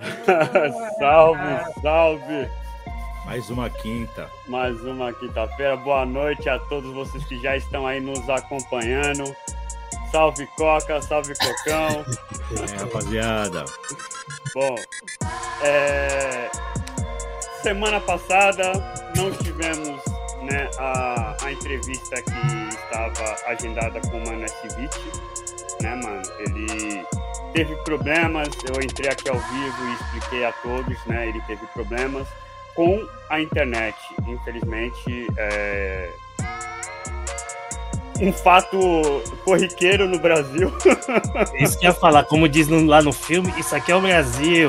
salve, salve! Mais uma quinta. Mais uma quinta-feira. Boa noite a todos vocês que já estão aí nos acompanhando. Salve Coca, salve Cocão. É, rapaziada. Bom, é... semana passada não tivemos né, a, a entrevista que estava agendada com o Mano S20, né, mano? Ele teve problemas, eu entrei aqui ao vivo e expliquei a todos, né? Ele teve problemas com a internet. Infelizmente, é... um fato corriqueiro no Brasil. Isso que ia falar, como diz lá no filme, isso aqui é o Brasil.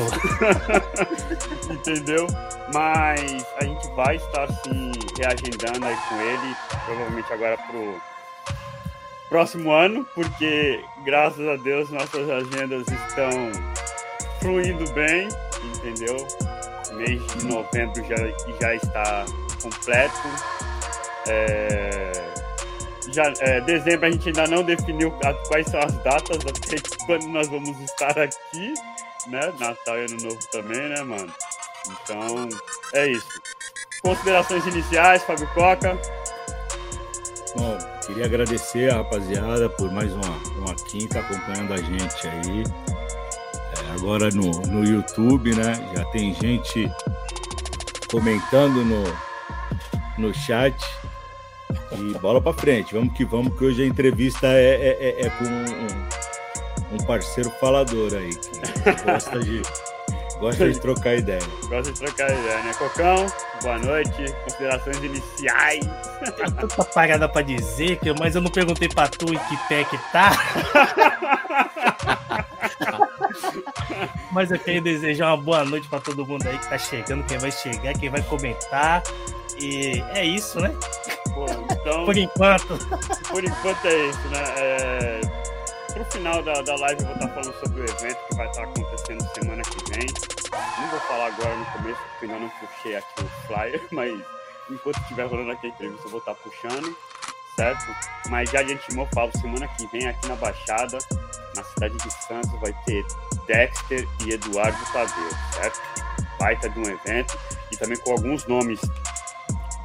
Entendeu? Mas a gente vai estar sim reagendando aí com ele, provavelmente agora pro próximo ano, porque graças a Deus nossas agendas estão fluindo bem, entendeu? Mês de novembro já, já está completo. É, já, é, dezembro a gente ainda não definiu quais são as datas, até quando nós vamos estar aqui, né? Natal e Ano Novo também, né, mano? Então, é isso. Considerações iniciais, Fábio Coca. Bom, queria agradecer a rapaziada por mais uma, uma quinta acompanhando a gente aí. É, agora no, no YouTube, né? Já tem gente comentando no, no chat. E bola para frente, vamos que vamos, que hoje a entrevista é, é, é, é com um, um, parceiro falador aí, que gosta de, gosta de trocar ideia. Gosta de trocar ideia, né? Cocão, boa noite, considerações iniciais. Tem tanta parada pra dizer, mas eu não perguntei pra tu em que pé que tá. mas eu queria desejar uma boa noite pra todo mundo aí que tá chegando, quem vai chegar, quem vai comentar. E é isso, né? Pô, então, por enquanto. Por enquanto é isso, né? É, pro final da, da live eu vou estar falando sobre o evento que vai estar acontecendo semana que vem. Não vou falar agora no começo, porque ainda não puxei aqui o flyer, mas enquanto estiver rolando aqui a entrevista eu vou estar puxando, certo? Mas já de antemão falo, semana que vem aqui na Baixada, na cidade de Santos, vai ter Dexter e Eduardo Tadeu, certo? Baita de um evento e também com alguns nomes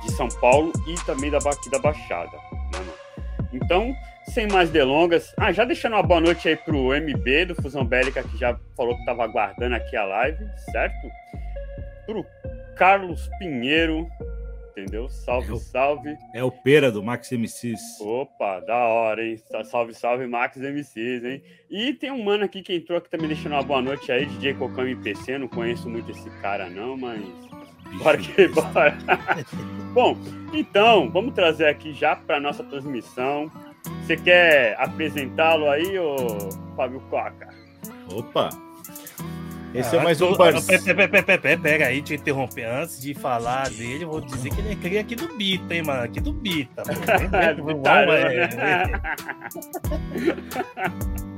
de São Paulo e também da, aqui da Baixada. Né, então, sem mais delongas, ah, já deixando uma boa noite aí pro MB do Fusão Bélica, que já falou que estava aguardando aqui a live, certo? Pro Carlos Pinheiro, entendeu? Salve, é o, salve. É o Pera do Max MCs. Opa, da hora, hein? Salve, salve, Max MCs, hein? E tem um mano aqui que entrou aqui também deixando uma boa noite aí, DJ Cocão MPC. Não conheço muito esse cara, não, mas Bora que bora. Bom, então, vamos trazer aqui já para nossa transmissão. Você quer apresentá-lo aí, ô Fábio Coca? Opa! Esse é ah, é mais um parceiro. Pega aí, te interromper. Antes de falar dele, eu vou dizer que ele é cria aqui do Bita, hein, mano? Aqui do Bita. Bita, né?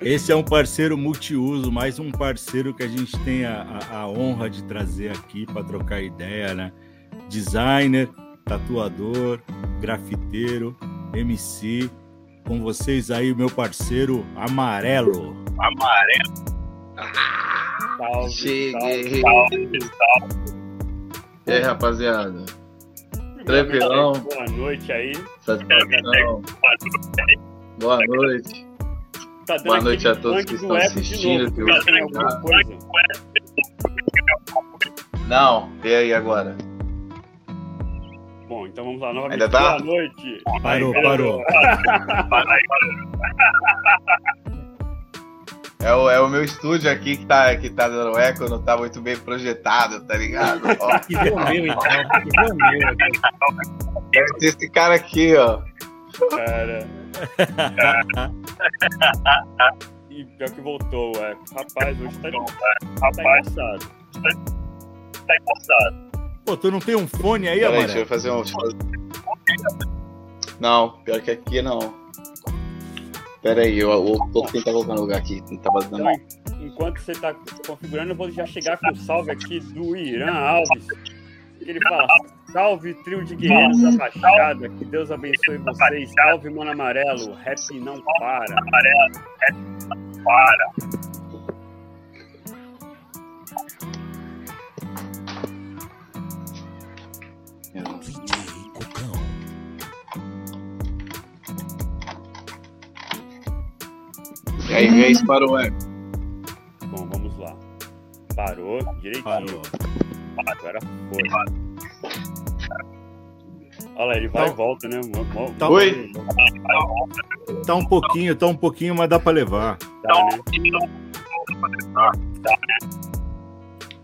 Esse é um parceiro multiuso, mais um parceiro que a gente tem a, a, a honra de trazer aqui para trocar ideia, né? Designer, tatuador, grafiteiro, MC. Com vocês aí, o meu parceiro Amarelo. Amarelo. salve, Cheguei. Salve, salve. E aí, rapaziada? Tranquilão? Boa noite aí. Satisfação. Boa noite. Tá Boa noite a todos que estão assistindo. Que Não, vê aí agora. Então vamos lá novamente. Ainda tá? Boa noite. Parou, parou. É o, é o meu estúdio aqui que tá, que tá dando eco, não tá muito bem projetado, tá ligado? Ó. Que meu, então. Que meu. Esse cara aqui, ó. Cara. e pior que voltou, é. Rapaz, hoje tá, Rapaz, tá engraçado. Tá engraçado. Pô, tu não tem um fone aí, Peraí, deixa eu fazer um. Não, pior que aqui não. Pera aí, eu, eu vou tentar colocar no lugar aqui. Não tava dando. Então, enquanto você tá configurando, eu vou já chegar com o salve aqui do Irã Alves. Ele fala: Salve, trio de guerreiros da Baixada. Que Deus abençoe vocês. Salve, mano amarelo. Rap não para. Amarelo, rap não para. E aí, vê para parou, é. Bom, vamos lá. Parou, direitinho. Parou. Agora foi. Olha lá, ele vai tá... e então- volta, né? Tá... Oi? Tá um pouquinho, tá um pouquinho, mas dá pra levar. Tá, né?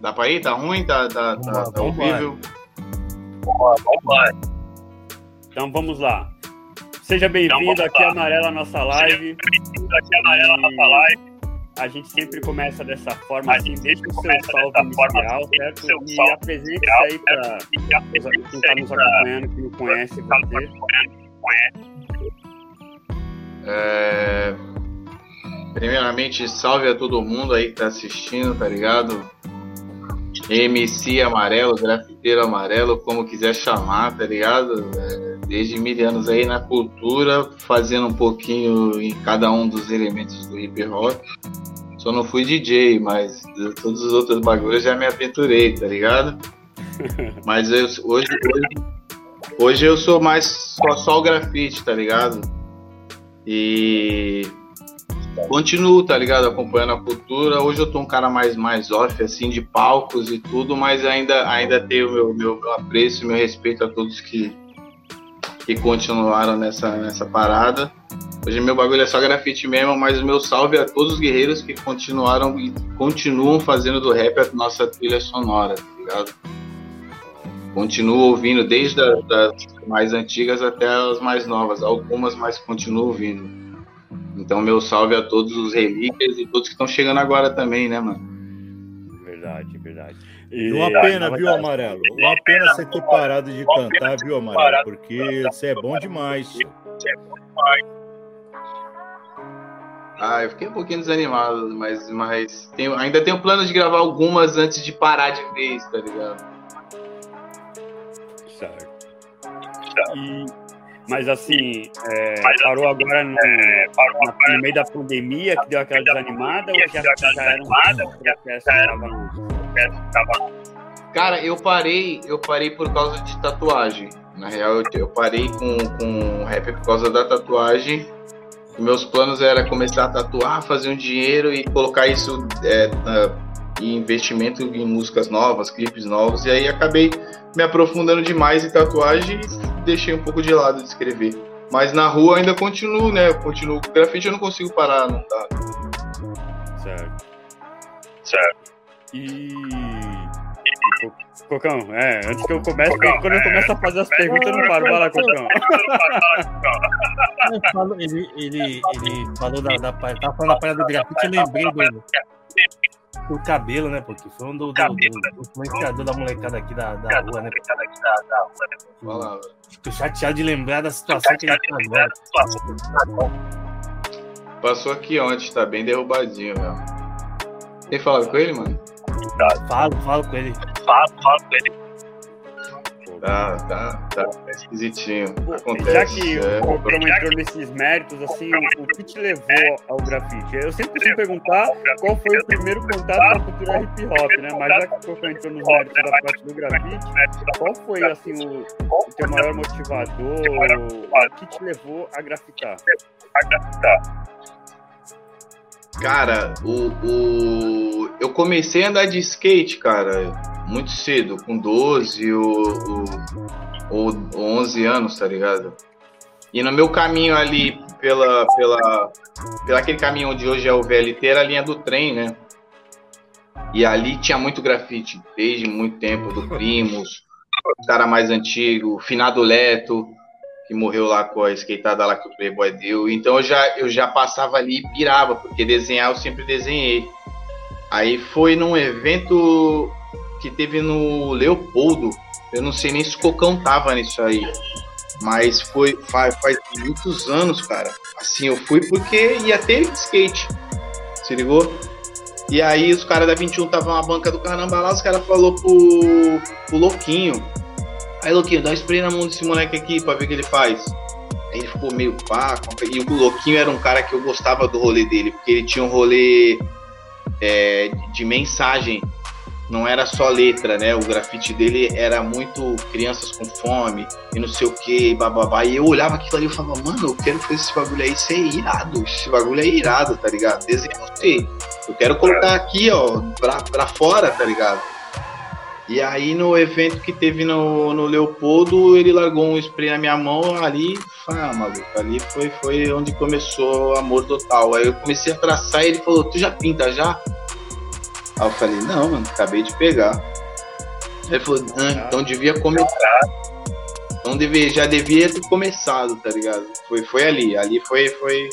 Dá pra ir? Tá ruim? Tá, tá, tá, tá horrível? Então vamos lá. Seja bem-vindo então, aqui Amarela Nossa Live. Aqui a Amarela Nossa Live. A gente sempre começa dessa forma, a assim, deixa o seu salve inicial, certo? E apresente aí para quem está nos acompanhando, que não conhece você. É... Primeiramente, salve a todo mundo aí que tá assistindo, tá ligado? MC amarelo, grafiteiro amarelo, como quiser chamar, tá ligado? É, desde mil anos aí na cultura, fazendo um pouquinho em cada um dos elementos do hip hop. Só não fui DJ, mas todos os outros bagulhos já me aventurei, tá ligado? Mas eu, hoje, hoje, hoje eu sou mais só, só o grafite, tá ligado? E continuo, tá ligado? Acompanhando a cultura. Hoje eu tô um cara mais, mais off, assim, de palcos e tudo, mas ainda, ainda tenho meu, meu, meu apreço, meu respeito a todos que, que continuaram nessa, nessa parada. Hoje meu bagulho é só grafite mesmo, mas o meu salve a todos os guerreiros que continuaram e continuam fazendo do rap a nossa trilha sonora, tá ligado? Continuo ouvindo desde as mais antigas até as mais novas, algumas, mas continuo ouvindo. Então, meu salve a todos os relíquias e todos que estão chegando agora também, né, mano? Verdade, verdade. E uma pena, viu, Amarelo? Uma pena você ter parado de cantar, viu, Amarelo? Porque você é bom demais. Você é bom demais. Ah, eu fiquei um pouquinho desanimado, mas, mas tenho, ainda tenho plano de gravar algumas antes de parar de vez, tá ligado? Certo. E mas assim, é, mas, parou assim, agora no, é, parou na, agora no meio da pandemia, que deu aquela desanimada, ou já, já, já era um Cara, eu parei, eu parei por causa de tatuagem. Na real, eu, eu parei com, com rap por causa da tatuagem. Meus planos era começar a tatuar, fazer um dinheiro e colocar isso é, em investimento em músicas novas, clipes novos. E aí acabei me aprofundando demais em tatuagem e deixei um pouco de lado de escrever. Mas na rua ainda continuo, né? Eu continuo. Grafite eu não consigo parar, não dá. Certo. Certo. E. Cocão, é, antes que eu comece, Cocão, quando eu começo a fazer as perguntas, eu não paro. Vai lá, Cocão. Ele, ele, ele falou da, da, tava falando da praia do grafite, eu lembrei do, o cabelo, né? Porque foi um do, do, do, do influenciador da molecada aqui da, da rua, né? Fala, Tô chateado de lembrar da situação que ele tá agora. Passou aqui ontem, tá bem derrubadinho, velho. Tem falado com ele, mano? Falo, falo com ele. Falo, falo com ele. Tá, tá, tá, tá esquisitinho. Acontece, Já que é, o Cromo entrou nesses méritos, assim, o, que te levou ao grafite? Eu sempre preciso perguntar qual foi o primeiro contato com a cultura hip hop, né? Mas já que o Cromo entrou nos méritos da parte do grafite, qual foi, assim, o, o teu maior motivador? O que te levou a grafitar? A grafitar. Cara, o, o, eu comecei a andar de skate, cara, muito cedo, com 12 ou, ou, ou 11 anos, tá ligado? E no meu caminho ali, pela, pela, pela aquele caminho onde hoje é o VLT, era a linha do trem, né? E ali tinha muito grafite, desde muito tempo, do Primos, cara mais antigo, Finado Leto, que morreu lá com a skateada lá que o Playboy deu. Então eu já, eu já passava ali e pirava, porque desenhar eu sempre desenhei. Aí foi num evento que teve no Leopoldo. Eu não sei nem se o Cocão tava nisso aí. Mas foi faz, faz muitos anos, cara. Assim, eu fui porque ia ter skate. Se ligou? E aí os caras da 21 estavam na banca do caramba lá, os caras falou pro, pro Louquinho Aí, Louquinho, dá um spray na mão desse moleque aqui pra ver o que ele faz. Aí ele ficou meio pá. E o Louquinho era um cara que eu gostava do rolê dele, porque ele tinha um rolê é, de mensagem. não era só letra, né? O grafite dele era muito crianças com fome e não sei o que, bababá. E eu olhava aquilo ali e falava, mano, eu quero fazer esse bagulho aí, isso é irado, esse bagulho é irado, tá ligado? Desenho. Eu quero colocar aqui, ó, pra, pra fora, tá ligado? E aí no evento que teve no, no Leopoldo, ele largou um spray na minha mão ali, ah, maluco, ali foi, foi onde começou o amor total. Aí eu comecei a traçar e ele falou, tu já pinta já? Aí eu falei, não, mano, acabei de pegar. Aí ele falou, ah, então devia começar. Então devia, já devia ter começado, tá ligado? Foi, foi ali, ali foi, foi.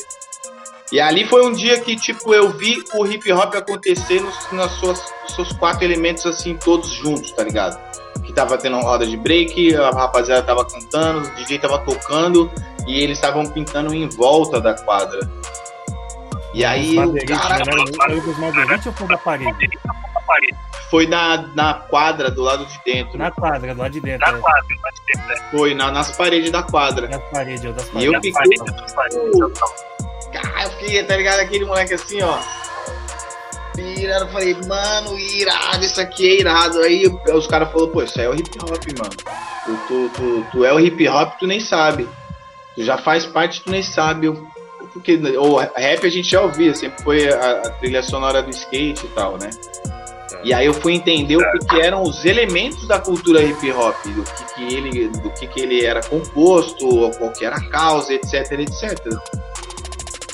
E ali foi um dia que, tipo, eu vi o hip hop acontecer nos, nas suas, seus quatro elementos, assim, todos juntos, tá ligado? Que tava tendo uma roda de break, a rapaziada tava cantando, o DJ tava tocando e eles estavam pintando em volta da quadra. E aí, cara... Foi dos madeirenses ou foi da parede? Foi na, na quadra do lado de dentro. Na quadra, do lado de dentro. Na é. quadra, do lado de dentro. É. Foi na, nas paredes da quadra. Nas paredes, eu das paredes. E eu fiquei. Cara, eu fiquei, tá ligado? Aquele moleque assim, ó. Pirando, falei, mano, irado, isso aqui é irado. Aí os caras falaram, pô, isso aí é o hip hop, mano. Tu, tu, tu, tu é o hip hop, tu nem sabe. Tu já faz parte, tu nem sabe. Eu, porque o rap a gente já ouvia, sempre foi a, a trilha sonora do skate e tal, né? E aí eu fui entender o que, que, eram os elementos da cultura hip hop, do que, que ele, do que, que ele era composto, qual que era a causa, etc, etc.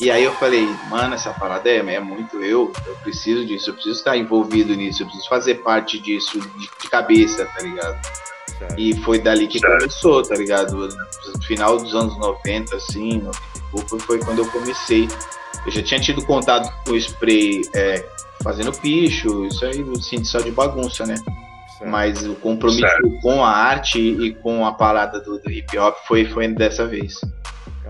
E aí eu falei, mano, essa parada é, é muito eu, eu preciso disso, eu preciso estar envolvido nisso, eu preciso fazer parte disso de, de cabeça, tá ligado? Certo. E foi dali que certo. começou, tá ligado? No final dos anos 90, assim, 90 e pouco, foi quando eu comecei. Eu já tinha tido contato com o spray é, fazendo picho, isso aí, assim, só de bagunça, né? Certo. Mas o compromisso certo. com a arte e com a parada do, do, hip hop foi, foi dessa vez.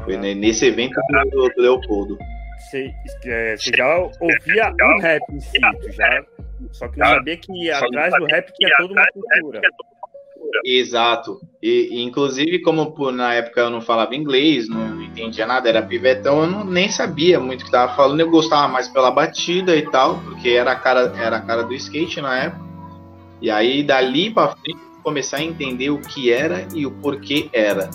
Foi nesse evento do, do Leopoldo. Você, é, você já ouvia o rap em si, já, só que não sabia que atrás do rap tinha toda uma cultura. Exato. E, e, inclusive, como por, na época eu não falava inglês, não entendia nada, era pivetão, eu não, nem sabia muito o que tava falando, eu gostava mais pela batida e tal, porque era a cara, era a cara do skate na época. E aí, dali pra frente, começar a entender o que era e o porquê era.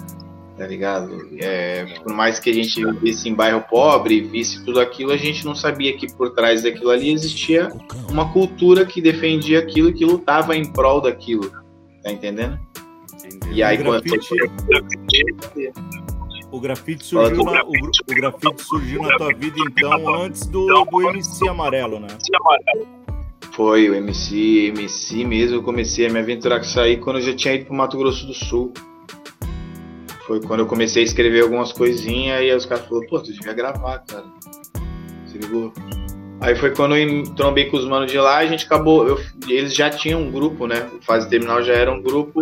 Tá ligado? É, por mais que a gente visse em bairro pobre, visse tudo aquilo, a gente não sabia que por trás daquilo ali existia uma cultura que defendia aquilo e que lutava em prol daquilo Tá entendendo? E aí, o grafite, o grafite surgiu na, o, o, grafite surgiu na tua vida, então, antes do, do MC Amarelo, né? Foi, o MC, MC mesmo, eu comecei a me aventurar com isso aí quando eu já tinha ido pro Mato Grosso do Sul. Foi quando eu comecei a escrever algumas coisinhas e os caras falaram, pô, tu devia gravar, cara. Se ligou? Aí foi quando eu trombei com os manos de lá, a gente acabou. Eu, eles já tinham um grupo, né? O Fase Terminal já era um grupo.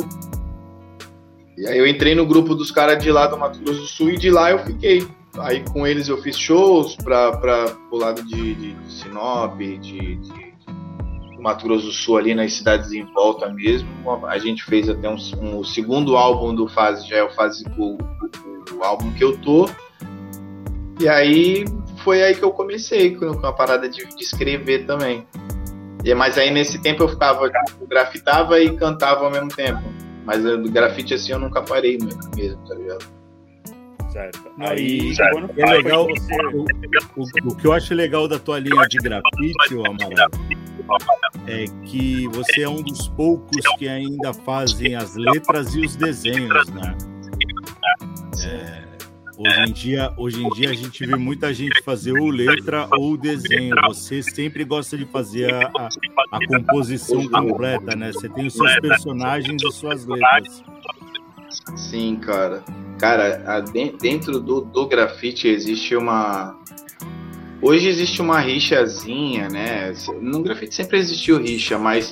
E aí eu entrei no grupo dos caras de lá do Mato Grosso do Sul e de lá eu fiquei. Aí com eles eu fiz shows para o lado de, de, de Sinop, de, de, Mato Grosso do Sul, ali nas cidades em volta mesmo. A gente fez até um, um o segundo álbum do Fase, já é o Fase, o, o, o álbum que eu tô. E aí foi aí que eu comecei com a parada de, de escrever também. E, mas aí nesse tempo eu ficava, tipo, grafitava e cantava ao mesmo tempo. Mas do grafite assim eu nunca parei mesmo, tá ligado? Certo. Aí, certo. É legal, o, o, o, que eu acho legal da tua linha de grafite, Amaral, é que você é um dos poucos que ainda fazem as letras e os desenhos, né? É, Hoje em, dia, hoje em dia a gente vê muita gente fazer ou letra ou desenho. Você sempre gosta de fazer a, a, a composição completa, né? Você tem os seus personagens e suas letras. Sim, cara. Cara, dentro do, do grafite existe uma. Hoje existe uma rixazinha, né? No grafite sempre existiu rixa, mas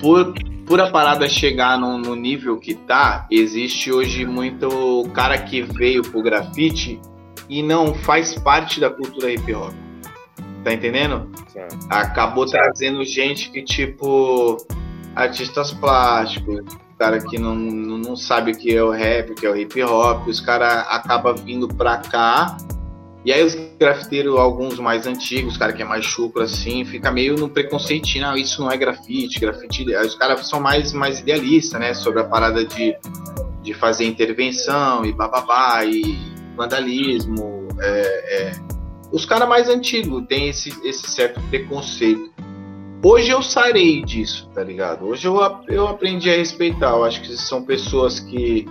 por, por a parada chegar no, no, nível que tá, existe hoje muito cara que veio pro grafite e não faz parte da cultura hip hop. Tá entendendo? Certo. Acabou certo. trazendo gente que, tipo, artistas plásticos, cara que não, não sabe o que é o rap, o que é o hip hop, os caras acabam vindo pra cá E aí os grafiteiros, alguns mais antigos, cara que é mais chucro assim, fica meio no preconceitinho, não, isso não é grafite, grafite. Os caras são mais, mais idealistas, né? Sobre a parada de, de fazer intervenção e bababá, e vandalismo. É, é. Os caras mais antigos têm esse, esse certo preconceito. Hoje eu sarei disso, tá ligado? Hoje eu, eu aprendi a respeitar. Eu acho que são pessoas que,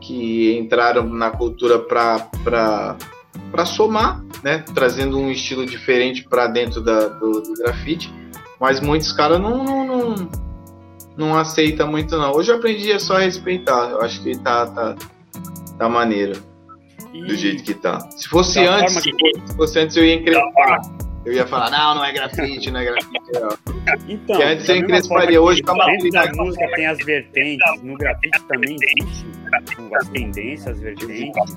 que entraram na cultura pra, pra, pra somar, né? Trazendo um estilo diferente para dentro da, do, do, grafite. Mas muitos caras não, não, não, não aceitam muito, não. Hoje eu aprendi a só respeitar. Eu acho que tá, tá, tá maneiro. Do jeito que tá. Se fosse antes, que... se fosse antes eu ia encrespar. Eu ia falar, não, não é grafite, não é grafite. Então, que antes eu encresparia, hoje tá Dentro da música tem as vertentes, no grafite também existe as tendências, as vertentes.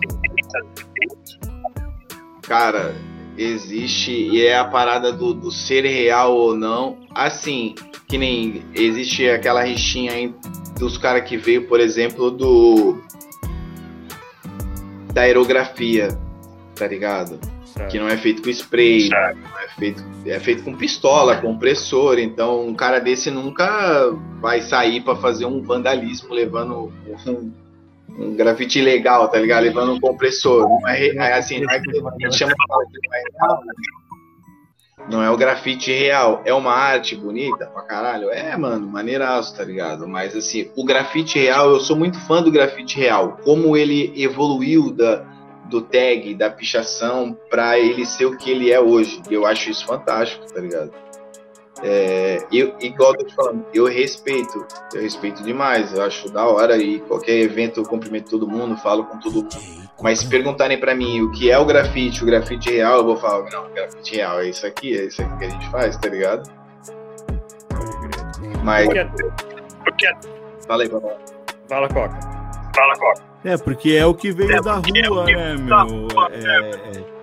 Cara, existe e é a parada do, do ser real ou não. Assim, que nem existe aquela rixinha aí dos caras que veio, por exemplo, do da aerografia, tá ligado? Certo. Que não é feito com spray, certo. não é feito, é feito com pistola, compressor. Então, um cara desse nunca vai sair para fazer um vandalismo levando um, um grafite legal, tá ligado? Levando um compressor. Não é, é assim, não é que a gente chama não é o grafite real, é uma arte bonita pra caralho. É, mano, maneiraço, tá ligado? Mas assim, o grafite real, eu sou muito fã do grafite real. Como ele evoluiu da, do tag, da pichação, para ele ser o que ele é hoje. Eu acho isso fantástico, tá ligado? É, eu, igual eu tô te falando, eu respeito, eu respeito demais, eu acho da hora e qualquer evento eu cumprimento todo mundo, falo com todo mundo. Mas se perguntarem para mim o que é o grafite, o grafite real, eu vou falar, não, o grafite real é isso aqui, é isso aqui que a gente faz, tá ligado? Mas. Fala aí, Fala, Fala, Coca. Fala, Coca. É, porque é o que veio é, da rua, né, meu? É,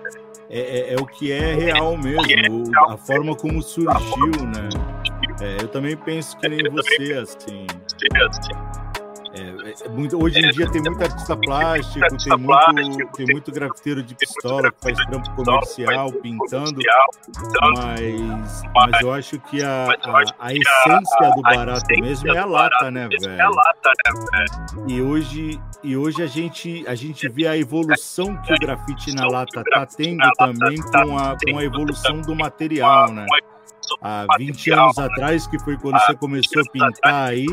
é, é, é, o que é real mesmo, a forma como surgiu, né? É, eu também penso que nem você, assim. É, é, muito, hoje em dia tem muito artista plástico, tem muito, tem muito grafiteiro de pistola que faz trampo comercial, pintando, mas, mas eu acho que a, a, a essência do barato mesmo é a lata, né, velho? E hoje, e hoje a, gente, a gente vê a evolução que o grafite na lata tá tendo também com a, com a evolução do material, né? Há 20 anos atrás, que foi quando você começou a pintar aí,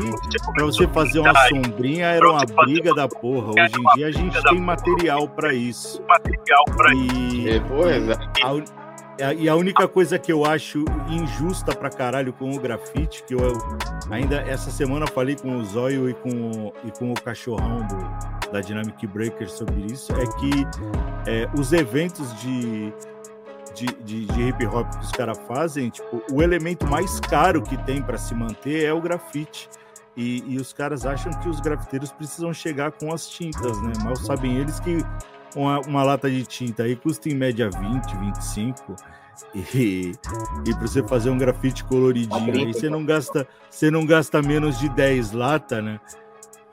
para você fazer uma sombrinha era uma briga da porra. Hoje em dia a gente tem material para isso. E, a, e a única coisa que eu acho injusta pra caralho com o grafite, que eu ainda essa semana falei com o Zóio e com, e com o cachorrão do, da Dynamic Breaker sobre isso, é que é, os eventos de de, de, de hip hop que os caras fazem, tipo, o elemento mais caro que tem para se manter é o grafite. E, e, os caras acham que os grafiteiros precisam chegar com as tintas, né? Mal sabem eles que uma, uma lata de tinta aí custa em média 20, 25. E, e para você fazer um grafite coloridinho aí, você não gasta, você não gasta menos de 10 latas, né?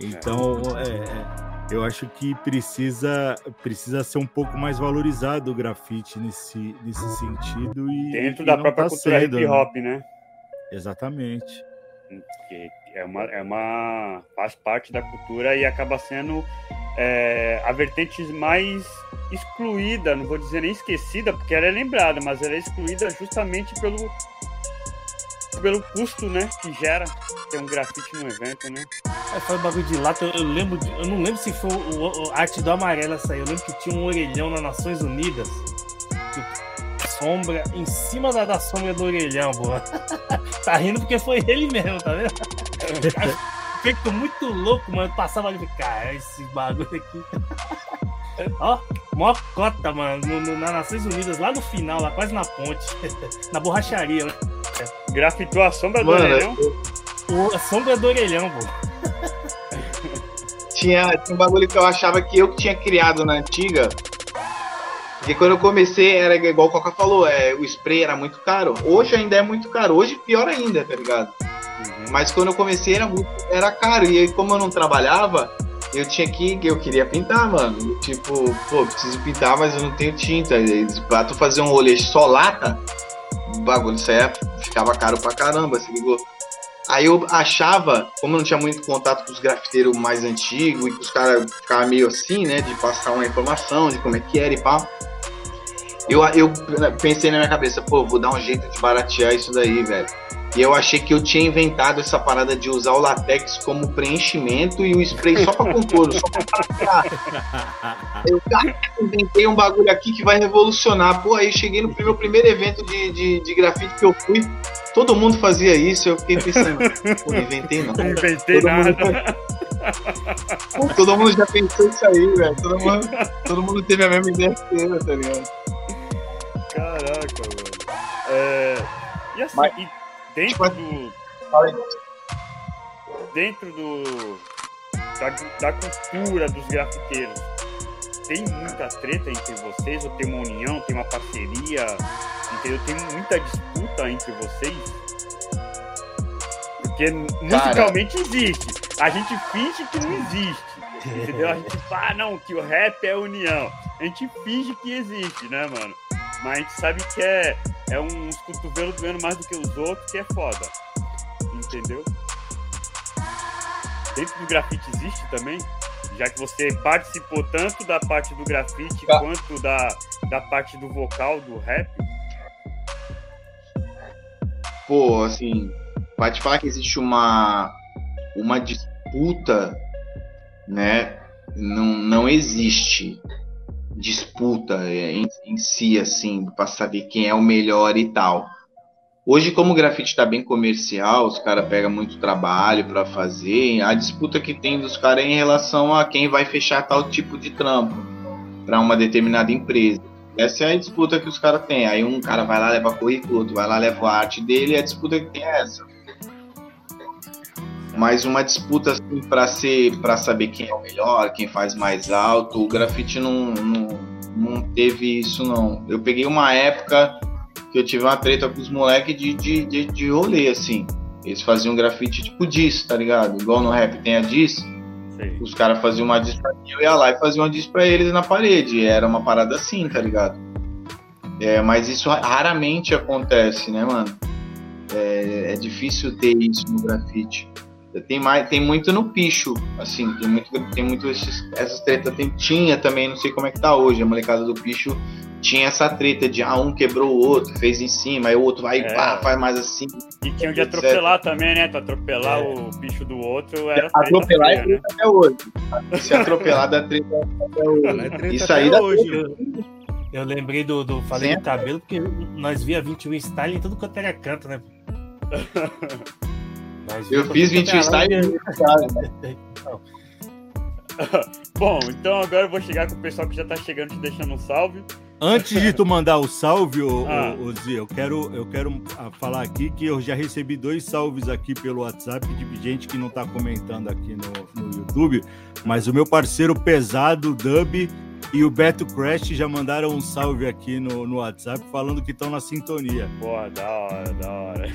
Então, é, é eu acho que precisa, precisa ser um pouco mais valorizado o grafite nesse, nesse sentido. E, Dentro e da própria tá cultura sendo, hip né? hop, né? Exatamente. Que é uma, é uma. faz parte da cultura e acaba sendo é, a vertente mais excluída, não vou dizer nem esquecida, porque ela é lembrada, mas ela é excluída justamente pelo, pelo custo, né, que gera ter um grafite no evento, né? Aí faz bagulho de lata, eu, eu, lembro, eu não lembro se foi o, o, arte do amarelo essa aí, eu lembro que tinha um orelhão nas Nações Unidas. Sombra, em cima da, da sombra do orelhão, boa. tá rindo porque foi ele mesmo, tá vendo? Feito muito louco, mano. Passava ali cara, esse bagulho aqui. Ó, mó cota, mano, no, no, nas Nações Unidas, lá no final, lá quase na ponte, na borracharia, né? Grafitou a sombra mano, do orelhão? O, a sombra do orelhão, pô. Tinha, tinha um bagulho que eu achava que eu que tinha criado na antiga. Porque quando eu comecei, era igual o Coca falou, é, o spray era muito caro. Hoje ainda é muito caro. Hoje pior ainda, tá ligado? Uhum. Mas quando eu comecei era, muito, era caro. E aí, como eu não trabalhava, eu tinha que. Eu queria pintar, mano. Tipo, pô, preciso pintar, mas eu não tenho tinta. Pra tu fazer um rolê só lata, bagulho saia, ficava caro pra caramba, se ligou? Aí eu achava, como eu não tinha muito contato com os grafiteiros mais antigos e que os caras ficavam meio assim, né, de passar uma informação de como é que era e pá. Eu, eu pensei na minha cabeça, pô, vou dar um jeito de baratear isso daí, velho. E eu achei que eu tinha inventado essa parada de usar o latex como preenchimento e o spray só pra compor, só pra Eu inventei um bagulho aqui que vai revolucionar. Pô, aí cheguei no meu primeiro evento de, de, de grafite que eu fui, todo mundo fazia isso, eu fiquei pensando, pô, não inventei não. Não inventei todo nada. Mundo... todo mundo já pensou isso aí, velho. Todo mundo, todo mundo teve a mesma ideia que tá ligado? Caraca, mano. É... E assim, Mas... e dentro do. Dentro do. Da, da cultura dos grafiteiros, tem muita treta entre vocês? Ou tem uma união, tem uma parceria? Entendeu? Tem muita disputa entre vocês? Porque musicalmente Cara. existe. A gente finge que não existe. Entendeu? A gente fala, ah, não, que o rap é união. A gente finge que existe, né, mano? Mas a gente sabe que é, é uns cotovelos doendo mais do que os outros, que é foda. Entendeu? Dentro do grafite existe também? Já que você participou tanto da parte do grafite tá. quanto da, da parte do vocal, do rap? Pô, assim, pode falar que existe uma, uma disputa, né? Não, não existe disputa é, em, em si, assim, para saber quem é o melhor e tal. Hoje, como o grafite está bem comercial, os caras pegam muito trabalho para fazer, a disputa que tem dos caras é em relação a quem vai fechar tal tipo de trampo para uma determinada empresa. Essa é a disputa que os caras têm. Aí um cara vai lá, leva currículo, outro vai lá, leva a arte dele, e a disputa que tem é essa. Mas uma disputa assim, para ser, para saber quem é o melhor, quem faz mais alto, o grafite não, não, não teve isso não. Eu peguei uma época que eu tive uma treta com os moleques de, de, de, de rolê, assim. Eles faziam grafite tipo diz, tá ligado? Igual no rap tem a diz. Os caras faziam uma diz pra mim, eu ia lá e fazia uma diz pra eles na parede. Era uma parada assim, tá ligado? É, mas isso raramente acontece, né, mano? É, é difícil ter isso no grafite. Tem, mais, tem muito no picho, assim, tem muito, tem muito esses, essas tretas. Tem, tinha também, não sei como é que tá hoje, a molecada do picho tinha essa treta de ah, um quebrou o outro, fez em cima, aí o outro vai é. pá, faz mais assim. E tinha de atropelar também, né? Tu atropelar é. o bicho do outro era Atropelar é treta né? até hoje. Se atropelar dá treta até hoje. É treta Isso aí dá hoje. Eu, eu lembrei do, do falei Sim. do cabelo, porque nós via 21 style em tudo quanto era canto, né? eu fiz 21 style. Né? Bom, então agora eu vou chegar com o pessoal que já tá chegando te deixando um salve. Antes de tu mandar o salve, ô, ah. ô, ô Zia, eu quero, eu quero ah, falar aqui que eu já recebi dois salves aqui pelo WhatsApp de gente que não tá comentando aqui no, no YouTube, mas o meu parceiro pesado, Dub, e o Beto Crash já mandaram um salve aqui no, no WhatsApp falando que estão na sintonia. Porra, da hora, da hora.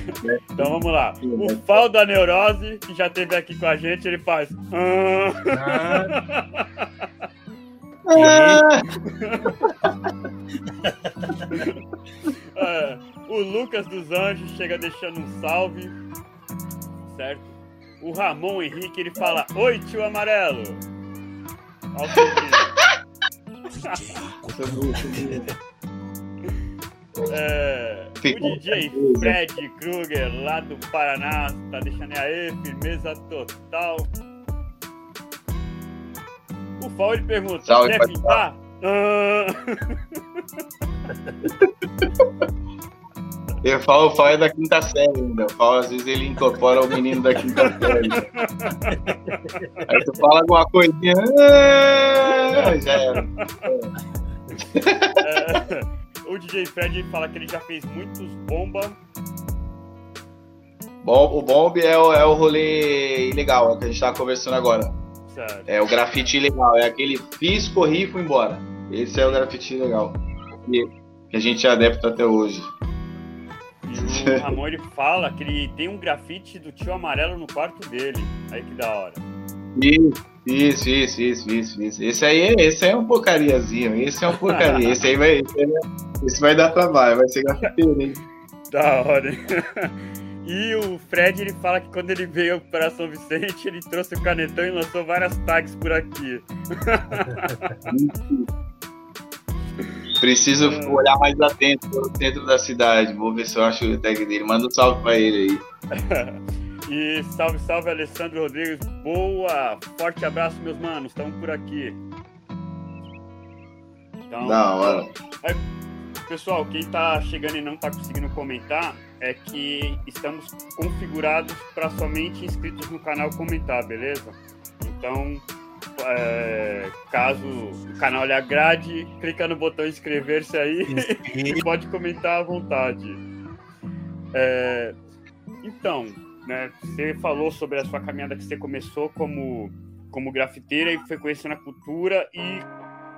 Então vamos lá. O Fal da Neurose, que já esteve aqui com a gente, ele faz. Ah. É, o Lucas dos Anjos chega deixando um salve, certo? O Ramon Henrique ele fala: Oi, tio Amarelo. é, o DJ Fred Kruger lá do Paraná tá deixando aí, firmeza total. O Fal ele pergunta: Salve, quer pintar? Ah. Eu falo, o Fal é da quinta série ainda. O Fal, às vezes, ele incorpora o menino da quinta série. Aí tu fala alguma coisinha. Ah, já era. É, o DJ Fred fala que ele já fez muitos bomba. Bom, o bomb é o, é o rolê ilegal, é o que a gente tava conversando agora. É o grafite ilegal, é aquele fiz, corri e fui embora. Esse é o grafite ilegal. Que a gente é adepto até hoje. E o Ramon ele fala que ele tem um grafite do tio amarelo no quarto dele. Aí que da hora. Isso. Isso, isso, isso, isso. Esse aí, é, esse aí é um porcariazinho. Esse é um porcaria. Esse aí vai, esse, aí, esse vai dar trabalho, vai ser grafiteiro, hein? Da hora. E o Fred ele fala que quando ele veio para São Vicente, ele trouxe o canetão e lançou várias tags por aqui. Preciso olhar mais atento no centro da cidade. Vou ver se eu acho o tag dele. Manda um salve pra ele aí. e salve, salve, Alessandro Rodrigues. Boa! Forte abraço, meus manos. Estamos por aqui. Então, da hora. Aí, pessoal, quem tá chegando e não tá conseguindo comentar, é que estamos configurados para somente inscritos no canal comentar, beleza? Então, é, caso o canal lhe agrade, clica no botão inscrever-se aí e pode comentar à vontade. É, então, né, você falou sobre a sua caminhada que você começou como, como grafiteira e foi conhecendo a cultura e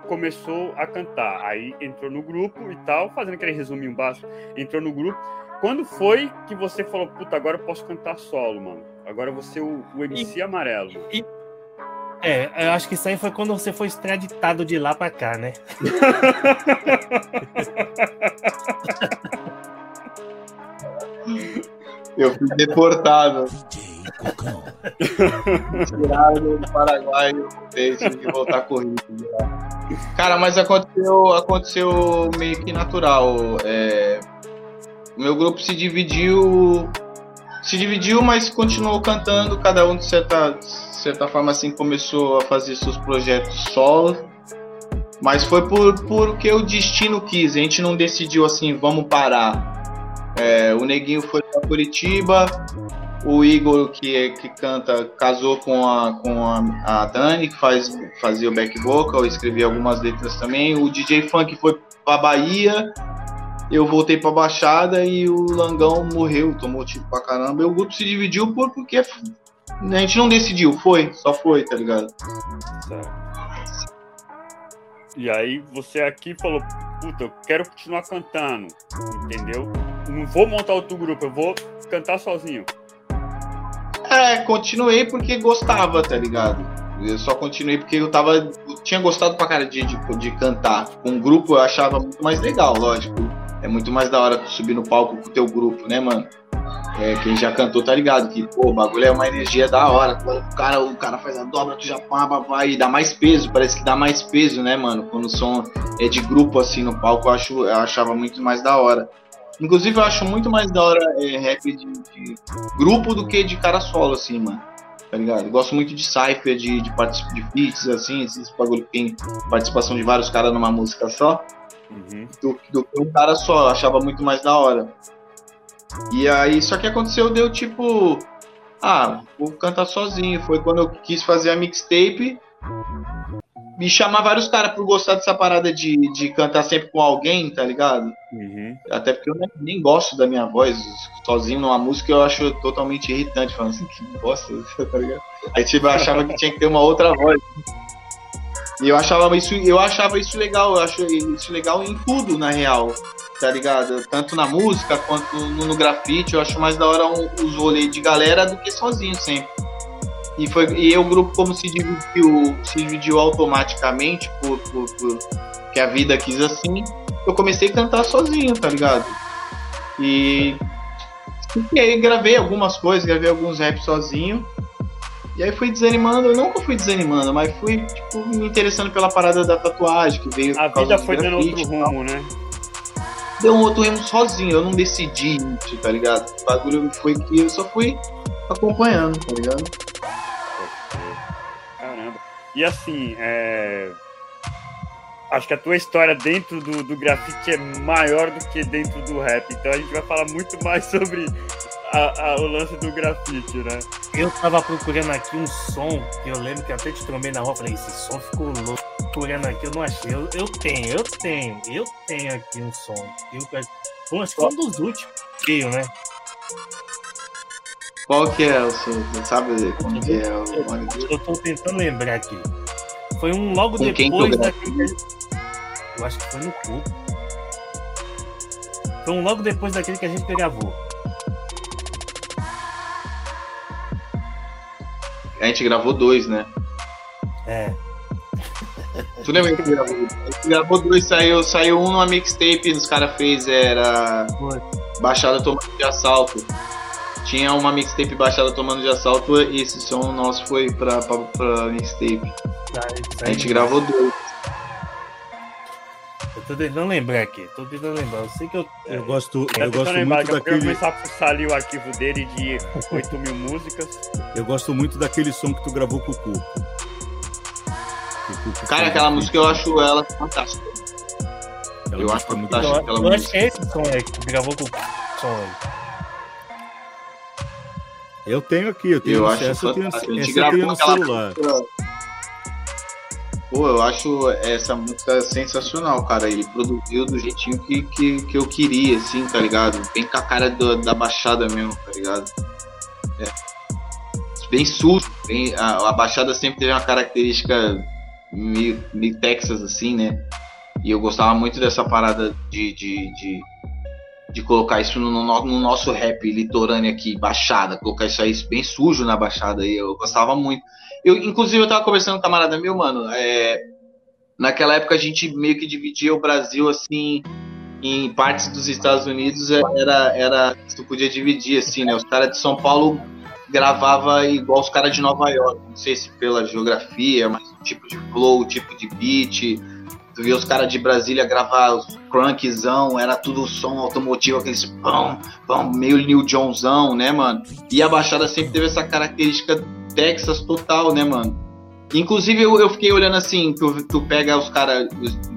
começou a cantar. Aí entrou no grupo e tal, fazendo aquele resuminho básico, entrou no grupo quando foi que você falou, puta, agora eu posso cantar solo, mano? Agora eu vou ser o, o MC e, amarelo. E, é, eu acho que isso aí foi quando você foi extraditado de lá pra cá, né? eu fui deportado. Tiraram do Paraguai e eu voltei, tive que voltar corrido. Cara, mas aconteceu, aconteceu meio que natural. É, meu grupo se dividiu, se dividiu, mas continuou cantando, cada um de certa, certa forma assim começou a fazer seus projetos solo. Mas foi por porque o destino quis, a gente não decidiu assim, vamos parar. É, o Neguinho foi para Curitiba, o Igor, que, que canta, casou com a, com a, a Dani, que faz, fazia o back vocal, escrevia algumas letras também. O DJ Funk foi para Bahia, eu voltei pra Baixada e o Langão morreu, tomou tiro pra caramba. E o grupo se dividiu por, porque a gente não decidiu, foi, só foi, tá ligado? E aí você aqui falou, puta, eu quero continuar cantando, entendeu? Não vou montar outro grupo, eu vou cantar sozinho. É, continuei porque gostava, tá ligado? Eu só continuei porque eu tava. Eu tinha gostado pra cara de, de, de cantar. Com um grupo eu achava muito mais legal, lógico é muito mais da hora tu subir no palco com o teu grupo, né, mano? É, quem já cantou tá ligado que, pô, o bagulho é uma energia da hora. O cara, o cara faz a dobra, tu já pá, pá, e dá mais peso, parece que dá mais peso, né, mano? Quando o som é de grupo assim no palco, eu, acho, eu achava muito mais da hora. Inclusive, eu acho muito mais da hora é, rap de, de, grupo do que de cara solo, assim, mano. Tá ligado? Eu gosto muito de cypher, de, de, de beats, assim, esses bagulho que tem participação de vários caras numa música só uhum. do, do que um cara só. Eu achava muito mais da hora. E aí, só que aconteceu, deu tipo. Ah, vou cantar sozinho. Foi quando eu quis fazer a mixtape. Me chamar vários caras por gostar dessa parada de, de cantar sempre com alguém, tá ligado? Uhum. Até porque eu nem, nem, gosto da minha voz sozinho numa música, eu acho totalmente irritante, falando assim, que bosta, tá ligado? Aí tipo, eu achava que tinha que ter uma outra voz. Eu achava isso, eu achava isso legal, eu acho isso legal em tudo, na real, tá ligado? Tanto na música quanto no, no grafite, eu acho mais da hora um, os rolês de galera do que sozinho sempre. E, foi, e o grupo como se dividiu, se dividiu automaticamente, por, por, por que a vida quis assim, eu comecei a cantar sozinho, tá ligado? E, e aí gravei algumas coisas, gravei alguns raps sozinho. E aí fui desanimando, eu nunca fui desanimando, mas fui, tipo, me interessando pela parada da tatuagem, que veio A vida foi dando outro rumo, né? Deu um outro rumo sozinho, eu não decidi isso, tá ligado? O bagulho foi que eu só fui acompanhando, tá ligado? Caramba. E assim, é... acho que a tua história dentro do, do grafite é maior do que dentro do rap. Então a gente vai falar muito mais sobre a, a, o lance do grafite, né? Eu tava procurando aqui um som, que eu lembro que até te trombei na rua, falei, esse som ficou louco. Procurando aqui, eu não achei. Eu, eu tenho, eu tenho, eu tenho aqui um som. Eu, acho que foi um dos últimos, creio, né? Qual que é o som? Você sabe como que é o eu, eu tô tentando lembrar aqui. Foi um logo Com depois daquele. Eu acho que foi no cu. Foi um logo depois daquele que a gente gravou. A gente gravou dois, né? É. Tu lembra que gravou? gravou dois, saiu, saiu um numa mixtape, os caras fez, era. Baixada tomando de assalto. Tinha uma mixtape baixada tomando de assalto e esse som nosso foi pra, pra, pra mixtape. A gente gravou dois. Eu tô tentando lembrar aqui, tô tentando lembrar. Eu sei que eu. Eu gosto, Eu eu tô gosto lembrando muito que eu daquele. começar a ali o arquivo dele de 8 mil músicas. Eu gosto muito daquele som que tu gravou com o Cuco. Cuco Cara, aquela música eu acho ela fantástica. Aquela eu música acho é muito fantástica. Eu, aquela eu acho música. que é esse som aí que tu gravou com o som aí. Eu tenho aqui, eu tenho Eu acho eu tenho. A gente essa eu tenho gravou no aquela celular. Pô, eu acho essa música sensacional, cara. Ele produziu do jeitinho que, que, que eu queria, assim, tá ligado? Bem com a cara do- da baixada mesmo, tá ligado? É. Bem sujo. Bem, a, a baixada sempre teve uma característica meio, meio Texas, assim, né? E eu gostava muito dessa parada de, de, de, de colocar isso no, no- no nosso rap litorâneo aqui, baixada, colocar isso aí bem sujo na baixada. E eu gostava muito. Eu, inclusive, eu tava conversando com um camarada meu, mano. é, naquela época a gente meio que dividia o Brasil assim em partes dos Estados Unidos. é, Era, era tu podia dividir assim, né? Os caras de São Paulo gravava igual os caras de Nova York. Não sei se pela geografia, mas o tipo de flow, o tipo de beat. Tu via os caras de Brasília gravar os crunkzão, era tudo som automotivo, aqueles pão, pão, meio New Johnzão, né, mano? E a Baixada sempre teve essa característica Texas total, né, mano? Inclusive, eu, eu fiquei olhando assim, tu, tu pega os caras,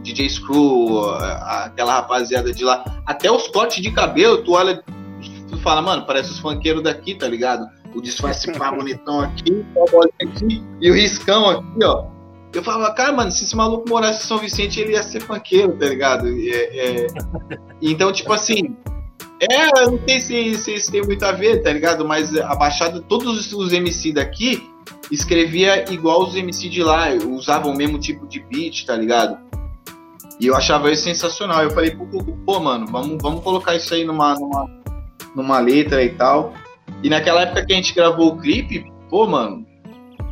DJ Screw, aquela rapaziada de lá, até os cortes de cabelo, tu olha, tu fala, mano, parece os funkeiros daqui, tá ligado? O disfarce pá bonitão aqui, o aqui, e o riscão aqui, ó. Eu falava, cara, mano, se esse maluco morasse em São Vicente, ele ia ser funkeiro, tá ligado? É, é... Então, tipo assim, é, eu não sei se, se isso tem muito a ver, tá ligado? Mas a Baixada, todos os MC daqui escrevia igual os MC de lá, usavam o mesmo tipo de beat, tá ligado? E eu achava isso sensacional. Eu falei, pô, pô, pô, mano, vamos, vamos colocar isso aí numa, numa, numa letra e tal. E naquela época que a gente gravou o clipe, pô, mano,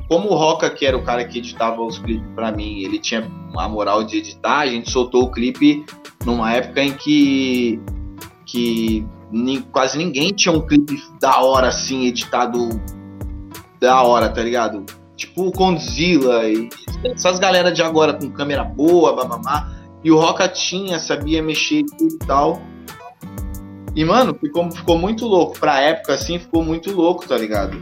como o Roca, que era o cara que editava os clipes pra mim, ele tinha a moral de editar, a gente soltou o clipe numa época em que que ni- quase ninguém tinha um clipe da hora assim, editado da hora, tá ligado? Tipo o Condzilla e essas galera de agora com câmera boa, bababá. E o Roca tinha, sabia mexer e tal. E, mano, ficou, ficou muito louco. Pra época, assim, ficou muito louco, tá ligado?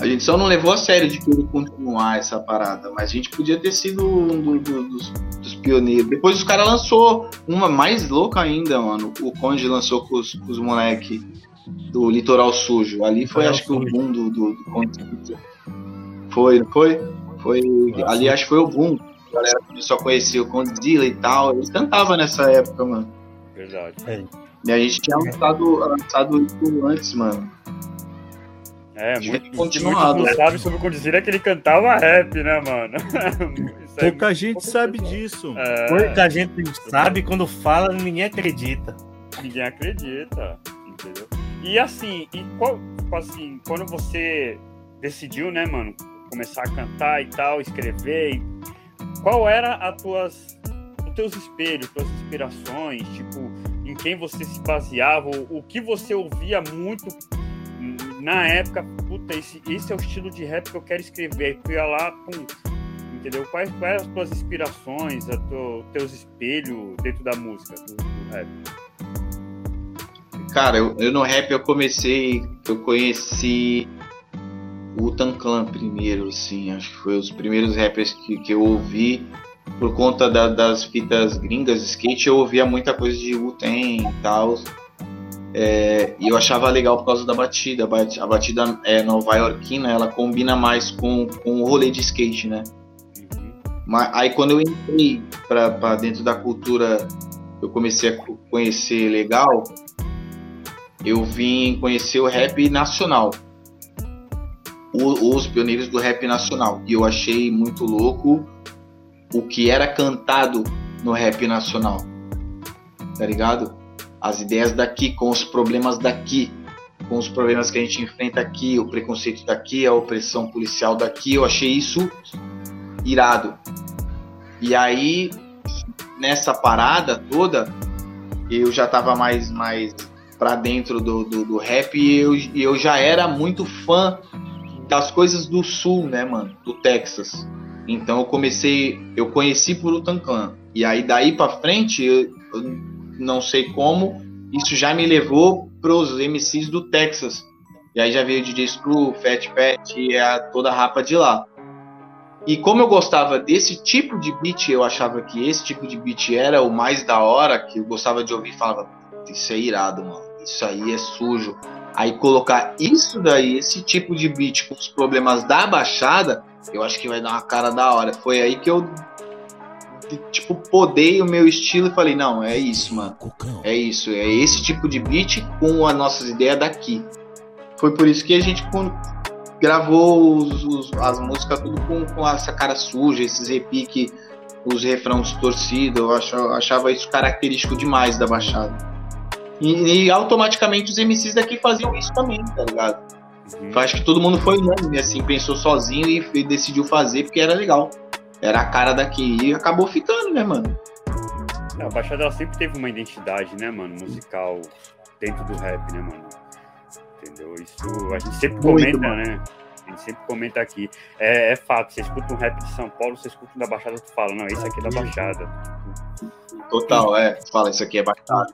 A gente só não levou a sério de querer continuar essa parada, mas a gente podia ter sido um do- do- dos, dos pioneiros. Depois os caras lançou uma mais louca ainda, mano. O Conde lançou com os, com os moleque do Litoral Sujo. Ali foi, acho que o boom do, do, do Conde. Foi, não foi? Foi. Ali acho que foi o boom. A galera só conhecia o Condzilla e tal. Eles cantavam nessa época, mano. Verdade. E a gente tinha lançado, lançado isso antes, mano. É, muito, continuado. muitos não sabem sobre o Condizila é que ele cantava rap, né, mano? Isso aí Pouca gente pouca sabe disso. É, Pouca gente sabe quando fala, ninguém acredita. ninguém acredita, entendeu? E assim, e qual, tipo assim, quando você decidiu, né, mano, começar a cantar e tal, escrever, qual era as tuas, os teus espelhos, tuas inspirações, tipo, em quem você se baseava, o, que você ouvia muito na época, puta, esse, esse é o estilo de rap que eu quero escrever. Aí tu ia lá, pum, entendeu? Quais, quais as tuas inspirações, os teu, teus espelhos dentro da música, do, do rap? Cara, eu, eu no rap eu comecei, eu conheci o Clan primeiro, assim, acho que foi os primeiros rappers que, que eu ouvi por conta da- das fitas gringas skate, eu ouvia muita coisa de Wu-Tang e tal. É, e eu achava legal por causa da batida. A bat- A batida é nova-iorquina, ela combina mais com, com o rolê de skate, né? Mas aí quando eu entrei pra dentro da cultura, eu comecei a co- conhecer legal, eu vim conhecer o rap nacional. O- os pioneiros do rap nacional. E eu achei muito louco o que era cantado no rap nacional. Tá ligado? As ideias daqui, com os problemas daqui, com os problemas que a gente enfrenta aqui, o preconceito daqui, a opressão policial daqui. Eu achei isso irado. E aí, nessa parada toda, eu já tava mais, mais pra dentro do, do, do rap e eu, eu já era muito fã das coisas do sul, né, mano? Do Texas. Então eu comecei, eu conheci por Utan Clan. E aí daí para frente, eu, eu, não sei como, isso já me levou pros MCs do Texas. E aí já veio o DJ Screw, Fat Pat e a, toda a rapa de lá. E como eu gostava desse tipo de beat, eu achava que esse tipo de beat era o mais da hora, que eu gostava de ouvir, falava, isso é irado, mano. Isso aí é sujo. Aí colocar isso daí, esse tipo de beat com os problemas da baixada, eu acho que vai dar uma cara da hora. Foi aí que eu tipo podei o meu estilo e falei, não, é isso, mano. É isso, é esse tipo de beat com as nossas ideias daqui. Foi por isso que a gente gravou os, os, as músicas tudo com, com, essa cara suja, esses repiques, os refrãos distorcidos. Eu achava, achava isso característico demais da Baixada. E, e, automaticamente os MCs daqui faziam isso também, tá ligado? Uhum. Acho que todo mundo foi unânime, assim, pensou sozinho e, e, decidiu fazer porque era legal. Era a cara daqui e acabou ficando, né, mano? A Baixada sempre teve uma identidade, né, mano, musical dentro do rap, né, mano? Entendeu? Isso a gente sempre Muito, comenta, mano. né? A gente sempre comenta aqui. É, é, fato, você escuta um rap de São Paulo, você escuta um da Baixada, tu fala, não, esse aqui é da Baixada. Total, é. Fala, isso aqui é Baixada.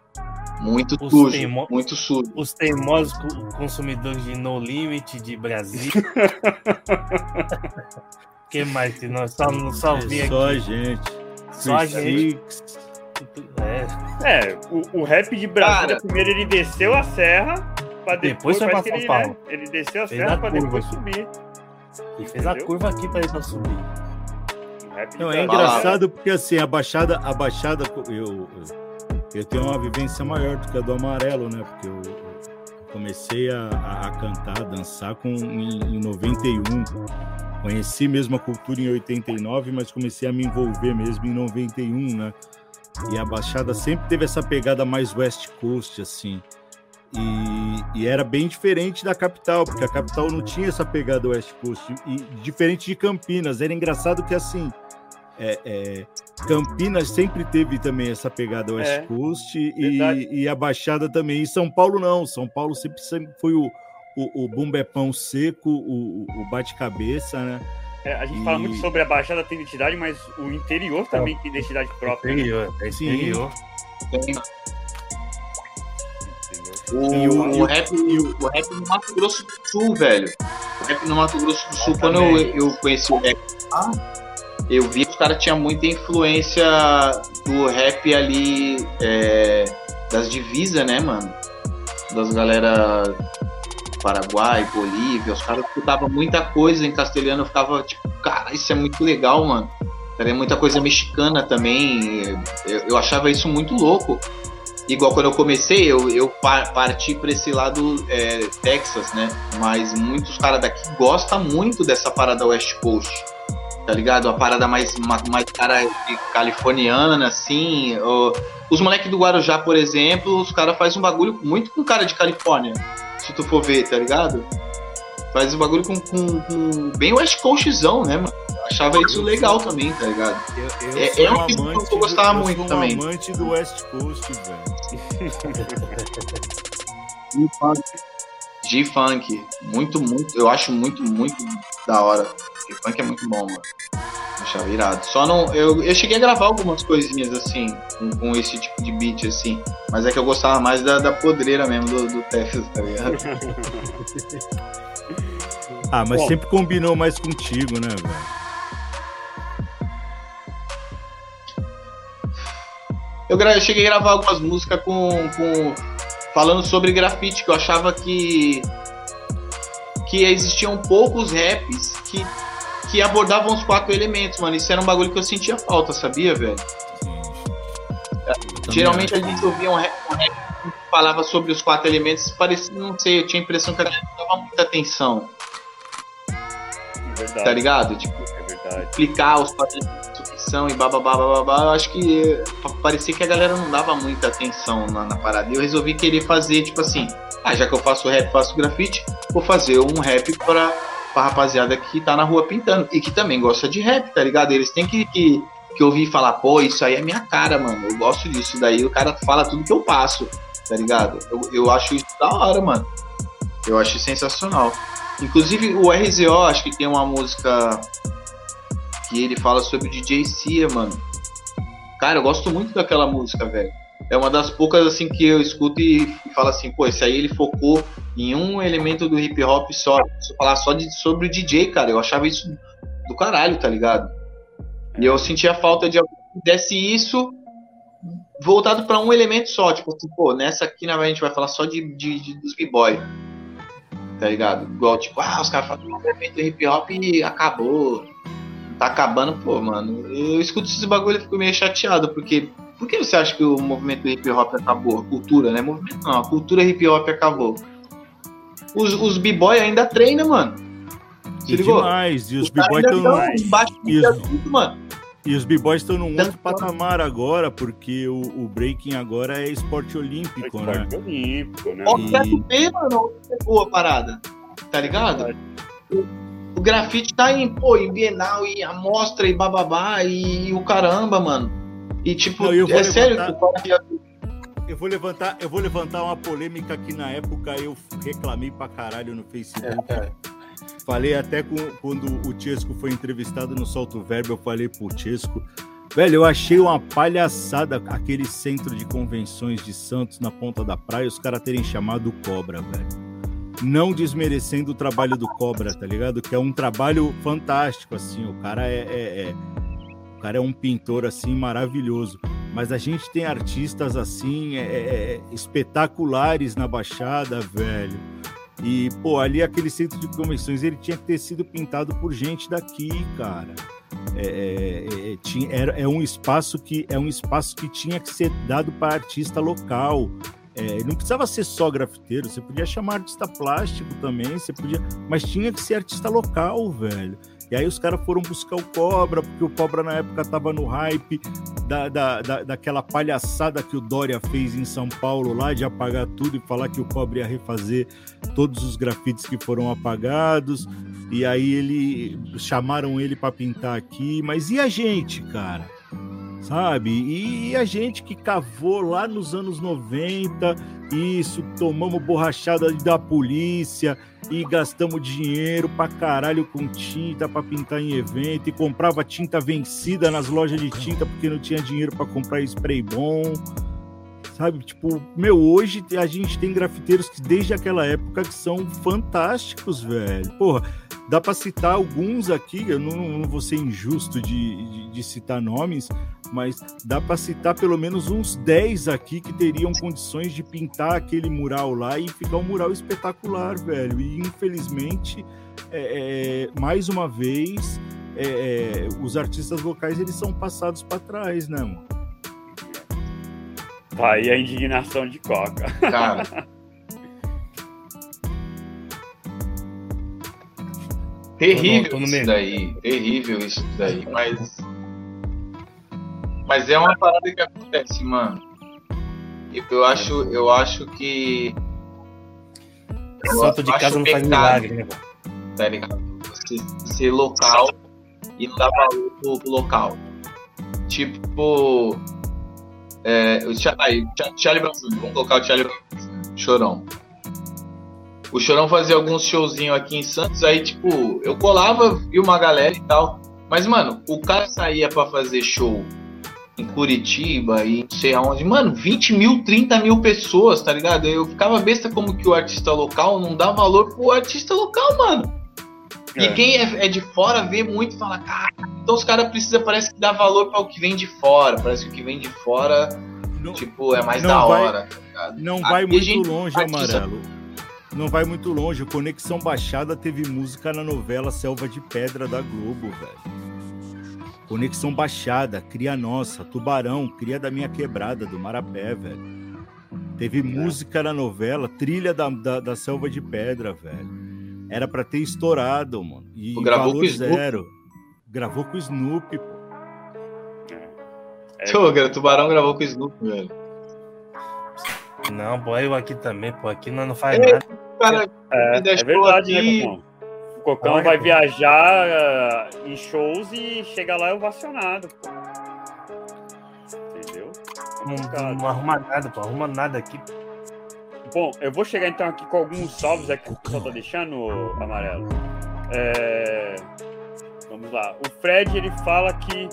Muito os sujo, teimo... muito sujo. Os teimosos consumidores de No Limit de Brasil. que mais que nós só, só é vi Só a gente. Só a gente. É, é o, o rap de Brasília, Cara, primeiro ele desceu a serra, pra depois, depois foi pra São ele, Paulo. Né, ele desceu a fez serra a pra depois subir. E fez Entendeu? a curva aqui pra ele subir. Não, é engraçado porque assim, a baixada, a baixada, eu, eu tenho uma vivência maior do que a do amarelo, né? Porque eu, comecei a, a, cantar, a dançar com, em, em 91. Conheci mesmo a cultura em 89, mas comecei a me envolver mesmo em 91, né? E a Baixada sempre teve essa pegada mais West Coast, assim. E, e, era bem diferente da capital, porque a capital não tinha essa pegada West Coast. E diferente de Campinas, era engraçado que assim é, é, Campinas sempre teve também essa pegada West é, Coast e, e, a Baixada também. E São Paulo não. São Paulo sempre, sempre foi o, o, o bumbepão seco, o, o bate-cabeça, né? É, a gente e... fala muito sobre a Baixada ter identidade, mas o interior também tem identidade própria. Interior, né? é interior. O, e o, o, rap, o, o rap no Mato Grosso do Sul, velho. O rap no Mato Grosso do Sul, quando eu, eu conheci o rap, ah, eu vi que os caras tinham muita influência do rap ali é, das divisas, né, mano? Das galera Paraguai, Bolívia, os caras escutavam muita coisa em castelhano, eu ficava tipo, cara, isso é muito legal, mano. Era muita coisa mexicana também, eu, eu achava isso muito louco. Igual quando eu comecei, eu, eu parti para esse lado é, Texas, né? Mas muitos caras daqui gostam muito dessa parada West Coast tá ligado? A parada mais, mais cara californiana, assim. os moleques do Guarujá, por exemplo, os caras fazem um bagulho muito com cara de Califórnia, se tu for ver, tá ligado? Faz um bagulho com, com, com bem West Coastzão, né, mano? Achava isso legal também, tá ligado? Eu, eu é, é um amante que eu gostava do, muito eu também. Eu amante do West Coast, velho. G-Funk, muito, muito, eu acho muito, muito da hora. G-Funk é muito bom, mano. Achava irado. Só não. Eu, eu cheguei a gravar algumas coisinhas assim, com, com, esse tipo de beat, assim. Mas é que eu gostava mais da, da podreira mesmo do, do Texas, tá ligado? ah, mas Bom. sempre combinou mais contigo, né, velho? Eu, eu cheguei a gravar algumas músicas com, com falando sobre grafite, que eu achava que que existiam poucos raps que, que abordavam os quatro elementos, mano. Isso era um bagulho que eu sentia falta, sabia, velho? Geralmente a gente ouvia um rap, um rap que falava sobre os quatro elementos, parecia, não sei, eu tinha a impressão que a galera não dava muita atenção. É verdade. Tá ligado? Tipo, é explicar os quatro elementos e bababá, bababá, eu acho que parecia que a galera não dava muita atenção na, na parada. E eu resolvi querer fazer, tipo assim, ah, já que eu faço rap, faço grafite, vou fazer um rap pra, pra rapaziada que tá na rua pintando e que também gosta de rap, tá ligado? Eles têm que, que, que ouvir falar, pô, isso aí é minha cara, mano. Eu gosto disso. Daí o cara fala tudo que eu passo, tá ligado? Eu, eu acho isso da hora, mano. Eu acho sensacional. Inclusive o RZO, acho que tem uma música que ele fala sobre o DJ Cia, mano. Cara, eu gosto muito daquela música, velho. É uma das poucas assim que eu escuto e, e falo assim, pô, esse aí ele focou em um elemento do hip hop só. Se falar só de, sobre o DJ, cara, eu achava isso do caralho, tá ligado? E eu sentia falta de alguém que desse isso voltado para um elemento só. Tipo assim, pô, nessa aqui né, a gente vai falar só de, de, de dos b-boy. Tá ligado? Igual, tipo, ah, os caras falam um elemento do hip hop e acabou. Tá acabando, pô, mano. Eu escuto esses bagulho e fico meio chateado, porque por que você acha que o movimento hip hop acabou? A cultura, né? Movimento não, a cultura hip hop acabou. Os, os b-boy ainda treinam, mano. Se e ligou? demais. E os, os b-boy estão. E os. E os b-boys estão num outro patamar agora, porque o, o, breaking agora é esporte olímpico, é esporte né? olímpico, né? E... ver, mano, boa parada. Tá ligado? O, o grafite tá em, pô, em Bienal e amostra e bababá e, e o caramba, mano. E tipo, Não, é levantar, sério que eu vou levantar, eu vou levantar uma polêmica que na época eu reclamei pra caralho no Facebook. É, é. Falei até com, quando o Chesco foi entrevistado no Solto Verbo, eu falei pro Chesco, velho, eu achei uma palhaçada aquele centro de convenções de Santos na ponta da praia, os caras terem chamado Cobra, velho. Não desmerecendo o trabalho do Cobra, tá ligado? Que é um trabalho fantástico, assim, o cara é, é, é o cara é um pintor assim maravilhoso. Mas a gente tem artistas assim é, é, é, espetaculares na Baixada, velho. E, pô, ali aquele centro de convenções, ele tinha que ter sido pintado por gente daqui, cara. É, é, é tinha, era, é um espaço que é um espaço que tinha que ser dado para artista local. É, não precisava ser só grafiteiro, você podia chamar artista plástico também, você podia, mas tinha que ser artista local, velho. E aí os caras foram buscar o Cobra, porque o Cobra na época tava no hype da, da, da, daquela palhaçada que o Dória fez em São Paulo lá, de apagar tudo e falar que o Cobra ia refazer todos os grafites que foram apagados. E aí ele chamaram ele para pintar aqui. Mas e a gente, cara? Sabe? E, a gente que cavou lá nos anos 90, isso, tomamos borrachada da polícia e gastamos dinheiro pra caralho com tinta para pintar em evento e comprava tinta vencida nas lojas de tinta porque não tinha dinheiro para comprar spray bom. Sabe, tipo, meu, hoje a gente tem grafiteiros que desde aquela época que são fantásticos, velho. Porra, dá para citar alguns aqui, eu não, não vou ser injusto de, de, de citar nomes, mas dá para citar pelo menos uns 10 aqui que teriam condições de pintar aquele mural lá e ficar um mural espetacular, velho. E infelizmente, é, é, mais uma vez, é, é os artistas locais eles são passados para trás, né, mano? Tá aí a indignação de Coca. Cara. terrível isso daí, terrível isso daí, mas mas é uma parada que acontece, mano. Eu acho, eu acho que. Santo de casa não faz milagre, né? Tá ligado? Você ser local e não dar valor pro, pro local. Tipo. É, o Charlie Brown vamos colocar o Charlie Brown Chorão. O Chorão fazia alguns showzinhos aqui em Santos, aí, tipo, eu colava, vi uma galera e tal. Mas, mano, o cara saía pra fazer show em Curitiba e não sei aonde. Mano, 20 mil, 30 mil pessoas, tá ligado? Eu ficava besta como que o artista local não dá valor pro artista local, mano. É. E quem é, é, de fora vê muito e fala, cara, então os caras precisam, parece que dá valor para o que vem de fora. Parece que o que vem de fora, não, tipo, é mais da vai, hora. Tá não vai muito longe, artista... Amarelo. Não vai muito longe. Conexão Baixada teve música na novela Selva de Pedra da Globo, velho. Conexão Baixada, Cria Nossa, Tubarão, Cria da Minha Quebrada, do Marapé, velho. Teve é. música na novela, trilha da, da, da, Selva de Pedra, velho. Era para ter estourado, mano. E Pô, gravou valor com zero. Gravou com o Snoopy, pô. É. Pô, Tubarão gravou com o Snoopy, velho. Não, pô, eu aqui também, pô, aqui não, não faz é, nada. Cara, é, é verdade, aqui... né, O Cocão Olha, vai pô. viajar ah, em shows e chega lá ovacionado, pô. Entendeu? Não, não arruma nada, pô. Arruma nada aqui. Bom, eu vou chegar então aqui com alguns salves aqui que o pessoal tá deixando, Amarelo. É, Vamos lá. O Fred, ele fala que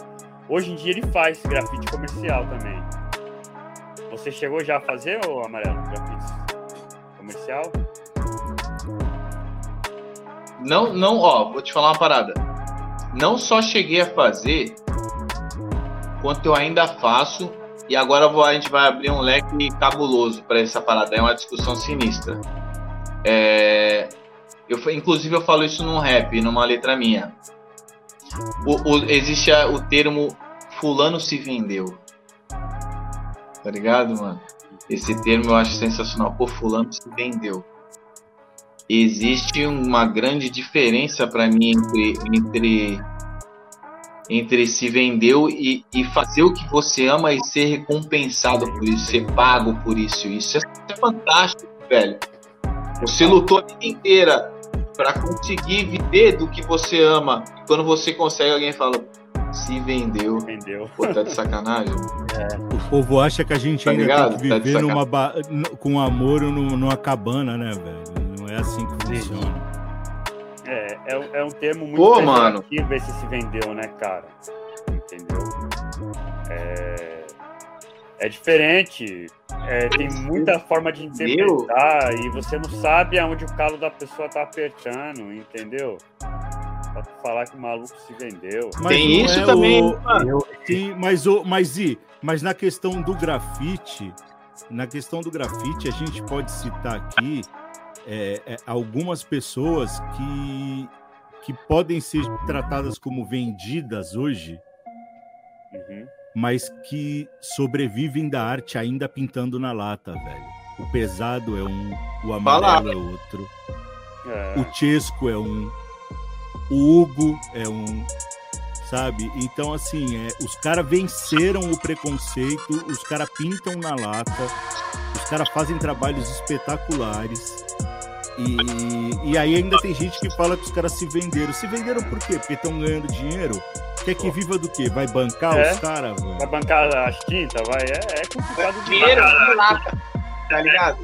hoje em dia ele faz grafite comercial também. Você chegou já a fazer, ô Amarelo, grafite comercial? Não, não, ó, vou te falar uma parada. Não só cheguei a fazer, quanto eu ainda faço. E agora vou- a gente vai abrir um leque cabuloso para essa parada. É uma discussão sinistra. É, eu, inclusive, eu falo isso num rap, numa letra minha. O- o- existe o termo Fulano se vendeu. Tá ligado, mano? Esse termo eu acho sensacional. Pô, Fulano se vendeu existe uma grande diferença para mim entre, entre, entre se vendeu e, e fazer o que você ama e ser recompensado por isso, ser pago por isso. Isso é, é fantástico, velho. Você lutou a vida inteira para conseguir viver do que você ama. E quando você consegue, alguém fala, se vendeu. Entendeu? Pô, tá de sacanagem. O povo acha que a gente Tá ainda ligado? tem que Tá viver sacanagem. numa ba- com amor num- numa cabana, né, velho? Não é assim que funciona. É, é, um- é um termo muito Pô, mano. esse se vendeu, né, cara? Entendeu? É, é diferente. É, tem muita forma de interpretar e você não sabe aonde o calo da pessoa tá apertando, entendeu? Pra tu falar que o maluco se vendeu. Mas Tem não isso é também, o-. Eu, Sim, mas, o, mas, e, mas na questão do grafite, na questão do grafite, a gente pode citar aqui é, é, algumas pessoas que, que podem ser tratadas como vendidas hoje, Uhum. mas que sobrevivem da arte ainda pintando na lata, velho. O pesado é um, o amarelo é outro, É, o Chesco é um, o Hugo é um, sabe? Então, assim, é, os caras venceram o preconceito, os caras pintam na lata, os caras fazem trabalhos espetaculares. E, e aí ainda tem gente que fala que os caras se venderam. Se venderam por quê? Porque estão ganhando dinheiro? Quer que viva do quê? Vai bancar É. os caras, vai bancar as tintas, vai. É, é complicado dinheiro de lata, tá ligado?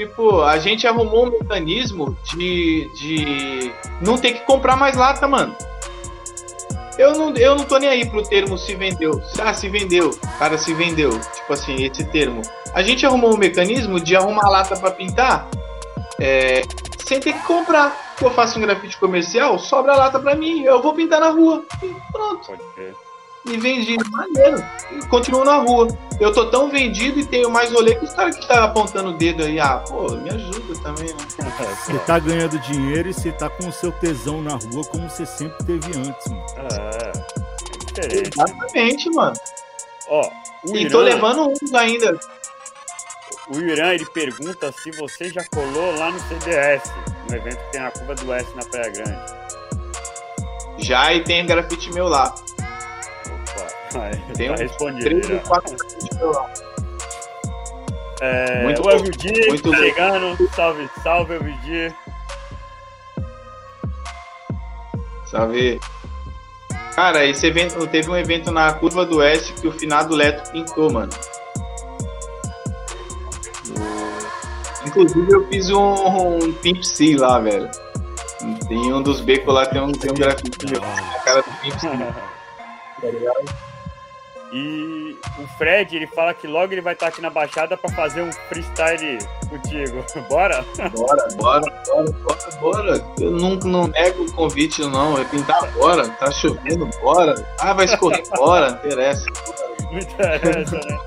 Tipo, a gente arrumou um mecanismo de, de não ter que comprar mais lata, mano. Eu não, eu não tô nem aí pro termo se vendeu. Ah, se vendeu. Cara, se vendeu. Tipo assim, esse termo. A gente arrumou um mecanismo de arrumar lata pra pintar é, sem ter que comprar. Eu faço um grafite comercial, sobra lata pra mim. Eu vou pintar na rua. E pronto Pode ser. E vendi maneiro. E continuo na rua. Eu tô tão vendido e tenho mais rolê que os caras que tá apontando o dedo aí. Ah, pô, me ajuda também, né? Você tá ganhando dinheiro e você tá com o seu tesão na rua como você sempre teve antes, mano. É, é diferente. Exatamente, mano. Ó, o E tô levando uns ainda. o Irã, ele pergunta se você já colou lá no CDS, no evento que tem na curva do S na Praia Grande. Já e tem grafite meu lá. Tem tá respondido. Três Irã. ou quatro grafites meu lá. É, Muito o bom. Elvidi Muito bom. chegando. Salve, salve, Elvidi. Sabe? Cara, esse evento, teve um evento na curva do S que o finado Leto pintou, mano. Inclusive eu fiz um, um Pimp C lá, velho. Tem um dos becos lá, tem um, tem um grafite na cara do Pimp C. tá ligado? E o Fred, ele fala que logo ele vai estar aqui na Baixada pra fazer um freestyle contigo. Bora? Bora, bora, bora, bora, bora. Eu nunca não nego o convite, não. É pintar agora. Tá chovendo, bora. Ah, vai escorrer, bora. Não interessa. Não interessa, né?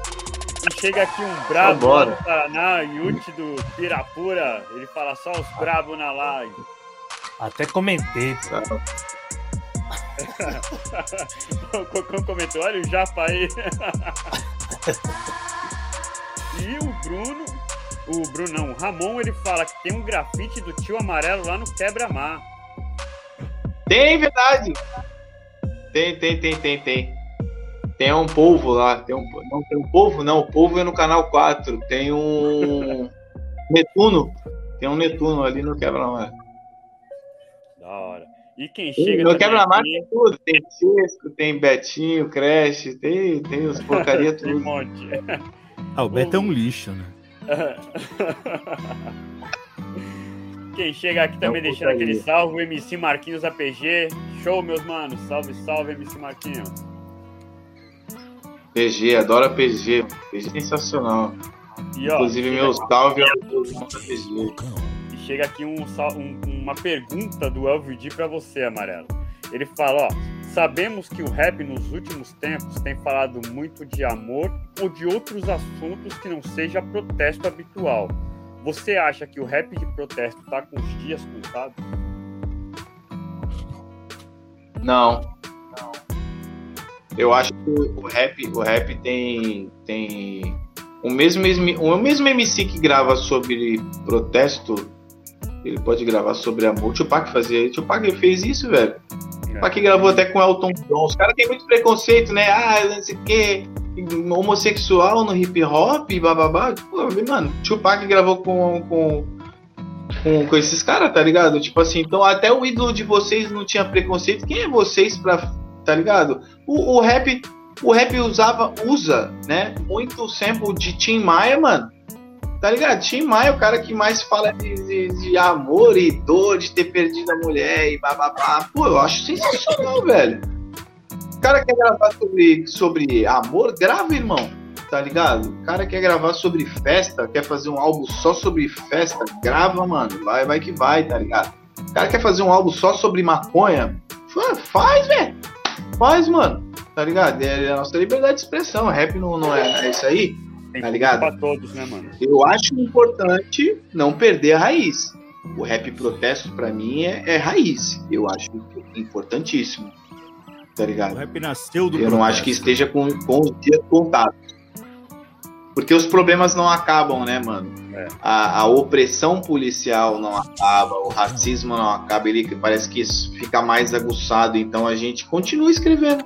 E chega aqui um brabo bora. lá do Paraná, Yute do Pirapura. Ele fala só os brabos na live. até comentei. Tá? o Cocão comentou, olha o Japa aí. e o Bruno, o Bruno não, o Ramon, ele fala que tem um grafite do tio amarelo lá no Quebra-Mar. Tem, verdade. Tem, tem, tem, tem, tem. Tem um polvo lá. Tem um, não, tem um polvo? Não, o polvo é no canal 4. Tem um Netuno. Tem um Netuno ali no quebra-mar. hora. E quem chega. No quebra-mar tem tudo. Tem Chesco, tem Betinho, Crash, tem, tem os porcaria Tem um tudo. monte. Ah, o Beto é um lixo, né? Quem chega aqui também Não, deixando porcaria. aquele salve, o MC Marquinhos APG. Show, meus manos. Salve, salve, MC Marquinhos. PG, adoro PG. PG é sensacional. E, ó, Inclusive, meu salve ao da PG. Chega aqui um um- uma pergunta do LVD pra você, Amarelo. Ele fala, ó, sabemos que o rap nos últimos tempos tem falado muito de amor ou de outros assuntos que não seja protesto habitual. Você acha que o rap de protesto tá com os dias contados? Não. Eu acho que o rap, o rap tem, tem o mesmo, o mesmo MC que grava sobre protesto, ele pode gravar sobre amor. O Tupac fazia, o Tupac fez isso, velho. O Tupac gravou até com Elton John. Os caras têm muito preconceito, né? Ah, não sei o quê. Homossexual no hip hop, bababá. Pô, mano, Tupac gravou com, com, com, com esses caras, tá ligado? Tipo assim, então até o ídolo de vocês não tinha preconceito. Quem é vocês pra. Tá ligado? O, o rap. O rap usava, usa, né? Muito sample de Tim Maia, mano. Tá ligado? Tim Maia é o cara que mais fala de, de- de amor e dor de ter perdido a mulher e bababá. Pô, eu acho sensacional, velho. O cara quer gravar sobre, sobre amor, grava, irmão. Tá ligado? O cara quer gravar sobre festa, quer fazer um álbum só sobre festa, grava, mano. Vai, vai que vai, tá ligado? O cara quer fazer um álbum só sobre maconha, fa- faz, velho. Faz, mano. Tá ligado? É a nossa liberdade de expressão. Rap não, não é, é isso aí. Tem Tá ligado? pra todos, né, mano? Eu acho importante não perder a raiz. O rap protesto, pra mim, é, é raiz. Eu acho importantíssimo. Tá O ligado? rap nasceu do Eu não acho que protesto. esteja com, com os dias contados. Porque os problemas não acabam, né, mano? É. A, a opressão policial não acaba, o racismo não acaba, ele parece que isso fica mais aguçado. Então a gente continua escrevendo,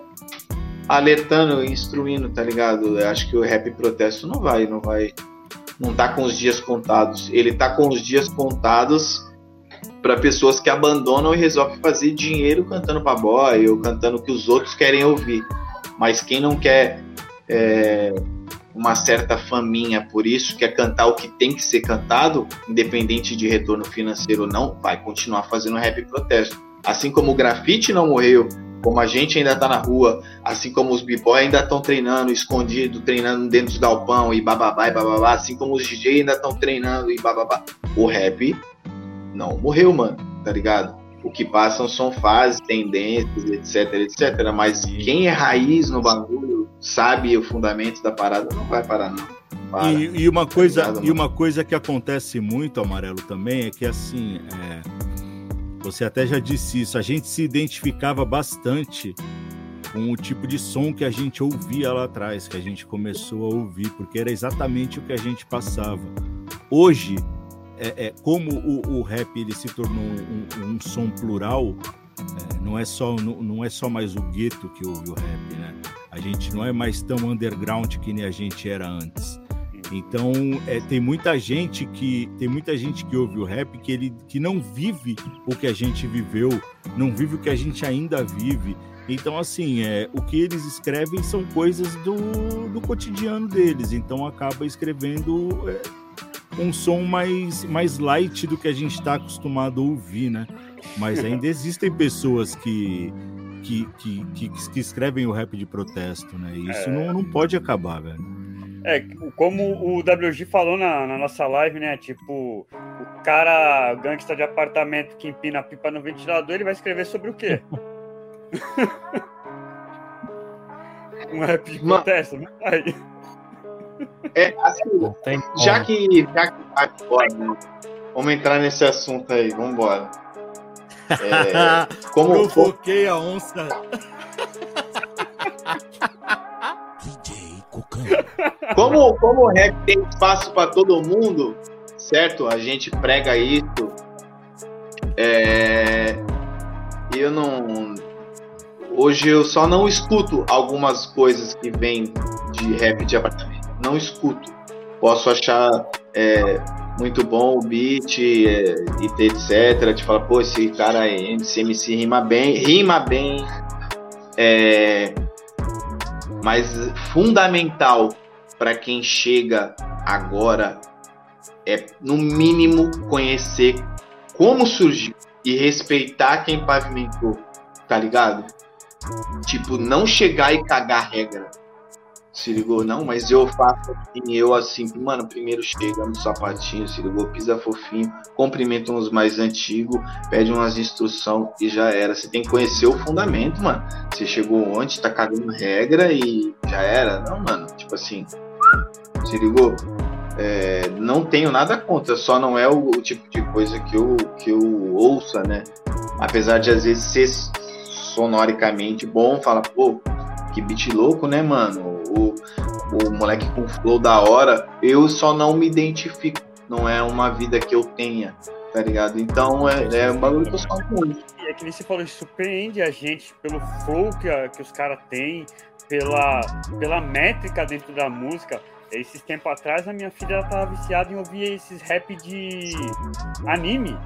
alertando, instruindo, tá ligado? Eu acho que o rap protesto não vai, não vai, não tá com os dias contados. Ele tá com os dias contados para pessoas que abandonam e resolvem fazer dinheiro cantando pra boy ou cantando o que os outros querem ouvir. Mas quem não quer é, uma certa faminha por isso, quer cantar o que tem que ser cantado, independente de retorno financeiro ou não, vai continuar fazendo rap protesto. Assim como o grafite não morreu, como a gente ainda tá na rua, assim como os b-boy ainda estão treinando escondido, treinando dentro dos galpão e bababá e bababá, assim como os DJ ainda estão treinando e bababá. O rap não morreu, mano, tá ligado? O que passam são fases, tendências, etc, etc. Mas quem é raiz no bagulho, sabe o fundamento da parada, não vai parar, não. Para. E, e uma coisa, ligado, e uma coisa que acontece muito, Amarelo, também, é que assim, é, você até já disse isso, a gente se identificava bastante com o tipo de som que a gente ouvia lá atrás, que a gente começou a ouvir, porque era exatamente o que a gente passava. Hoje, é, é, como o, o rap ele se tornou um, um som plural, é, não, é só, não, não é só mais o gueto que ouve o rap, né? A gente não é mais tão underground que nem a gente era antes. Então, é, tem muita gente que tem muita gente que ouve o rap que ele que não vive o que a gente viveu, não vive o que a gente ainda vive. Então, assim, é, o que eles escrevem são coisas do, do cotidiano deles. Então, acaba escrevendo é, um som mais, mais light do que a gente está acostumado a ouvir, né? Mas ainda existem pessoas que, que, que, que, que escrevem o rap de protesto, né? E isso É. não, não pode acabar, velho. É, como o WG falou na, na nossa live, né? Tipo, o cara gangsta de apartamento que empina a pipa no ventilador, ele vai escrever sobre o quê? um rap de protesto? Não vai. É, assim, tem já que, já que tá agora, né? Vamos entrar nesse assunto aí, vambora. É, como, como, Provoquei a onça. Como, como o rap tem espaço para todo mundo, certo? A gente prega isso. É, eu não. Hoje eu só não escuto algumas coisas que vêm de rap de apartamento. Não escuto. Posso achar é, muito bom o beat é, e etc. Te fala, pô, esse cara, esse MC rima bem, rima bem. É, mas fundamental para quem chega agora é, no mínimo, conhecer como surgiu e respeitar quem pavimentou, tá ligado? Tipo, não chegar e cagar regra. Se ligou? Não, mas eu faço assim, eu assim, mano, primeiro chega no sapatinho, se ligou? Pisa fofinho, cumprimenta uns mais antigos, pede umas instruções e já era. Você tem que conhecer o fundamento, mano. Você chegou ontem, tá cagando regra e já era. Não, mano, tipo assim, se ligou? É, não tenho nada contra, só não é o, o, tipo de coisa que eu, que eu ouça, né? Apesar de às vezes ser sonoricamente bom, fala, pô, que beat louco, né, mano? o, o moleque com flow da hora, eu só não me identifico. Não é uma vida que eu tenha, tá ligado? Então é, é um bagulho que eu só muito. E é que você falou, surpreende a gente pelo flow que, a, que os caras têm, pela, pela métrica dentro da música. Esses tempos atrás, a minha filha ela tava viciada em ouvir esses rap de anime,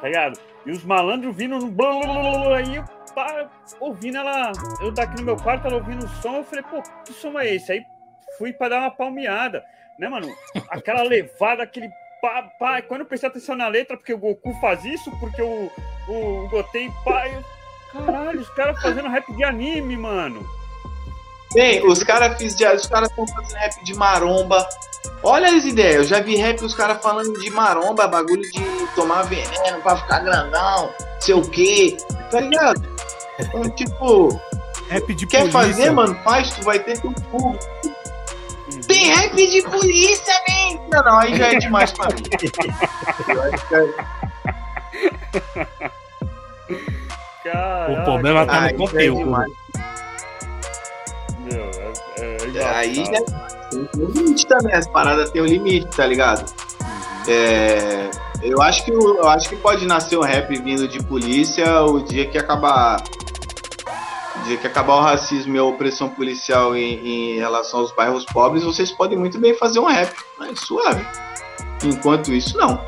tá ligado? E os malandros vindo no blá, blá, blá, blá, aí eu pá, ouvindo ela, eu daqui no meu quarto, ela ouvindo o som, eu falei, pô, que som é esse? Aí fui para dar uma palmeada, né, mano? Aquela levada, aquele pá, pá. Quando eu prestei atenção na letra, porque o Goku faz isso, porque o, o, o Gotei, pá, eu, caralho, os caras fazendo rap de anime, mano. Bem, os caras os caras estão fazendo rap de maromba. Olha as ideias, eu já vi rap os caras falando de maromba, bagulho de tomar veneno pra ficar grandão, sei o quê. Tá ligado? Então, tipo, rap de quer polícia. fazer, mano? Faz, tu vai ter teu cu. Tem rap de polícia, man! Não, não, aí já é demais pra mim. o problema tá no conteúdo. Meu, é, é aí já tem um limite também, as paradas tem um limite, tá ligado? É, eu acho que eu acho que pode nascer um rap vindo de polícia o dia que acabar o dia que acabar o racismo e a opressão policial em, em relação aos bairros pobres, vocês podem muito bem fazer um rap, mas suave. Enquanto isso, não.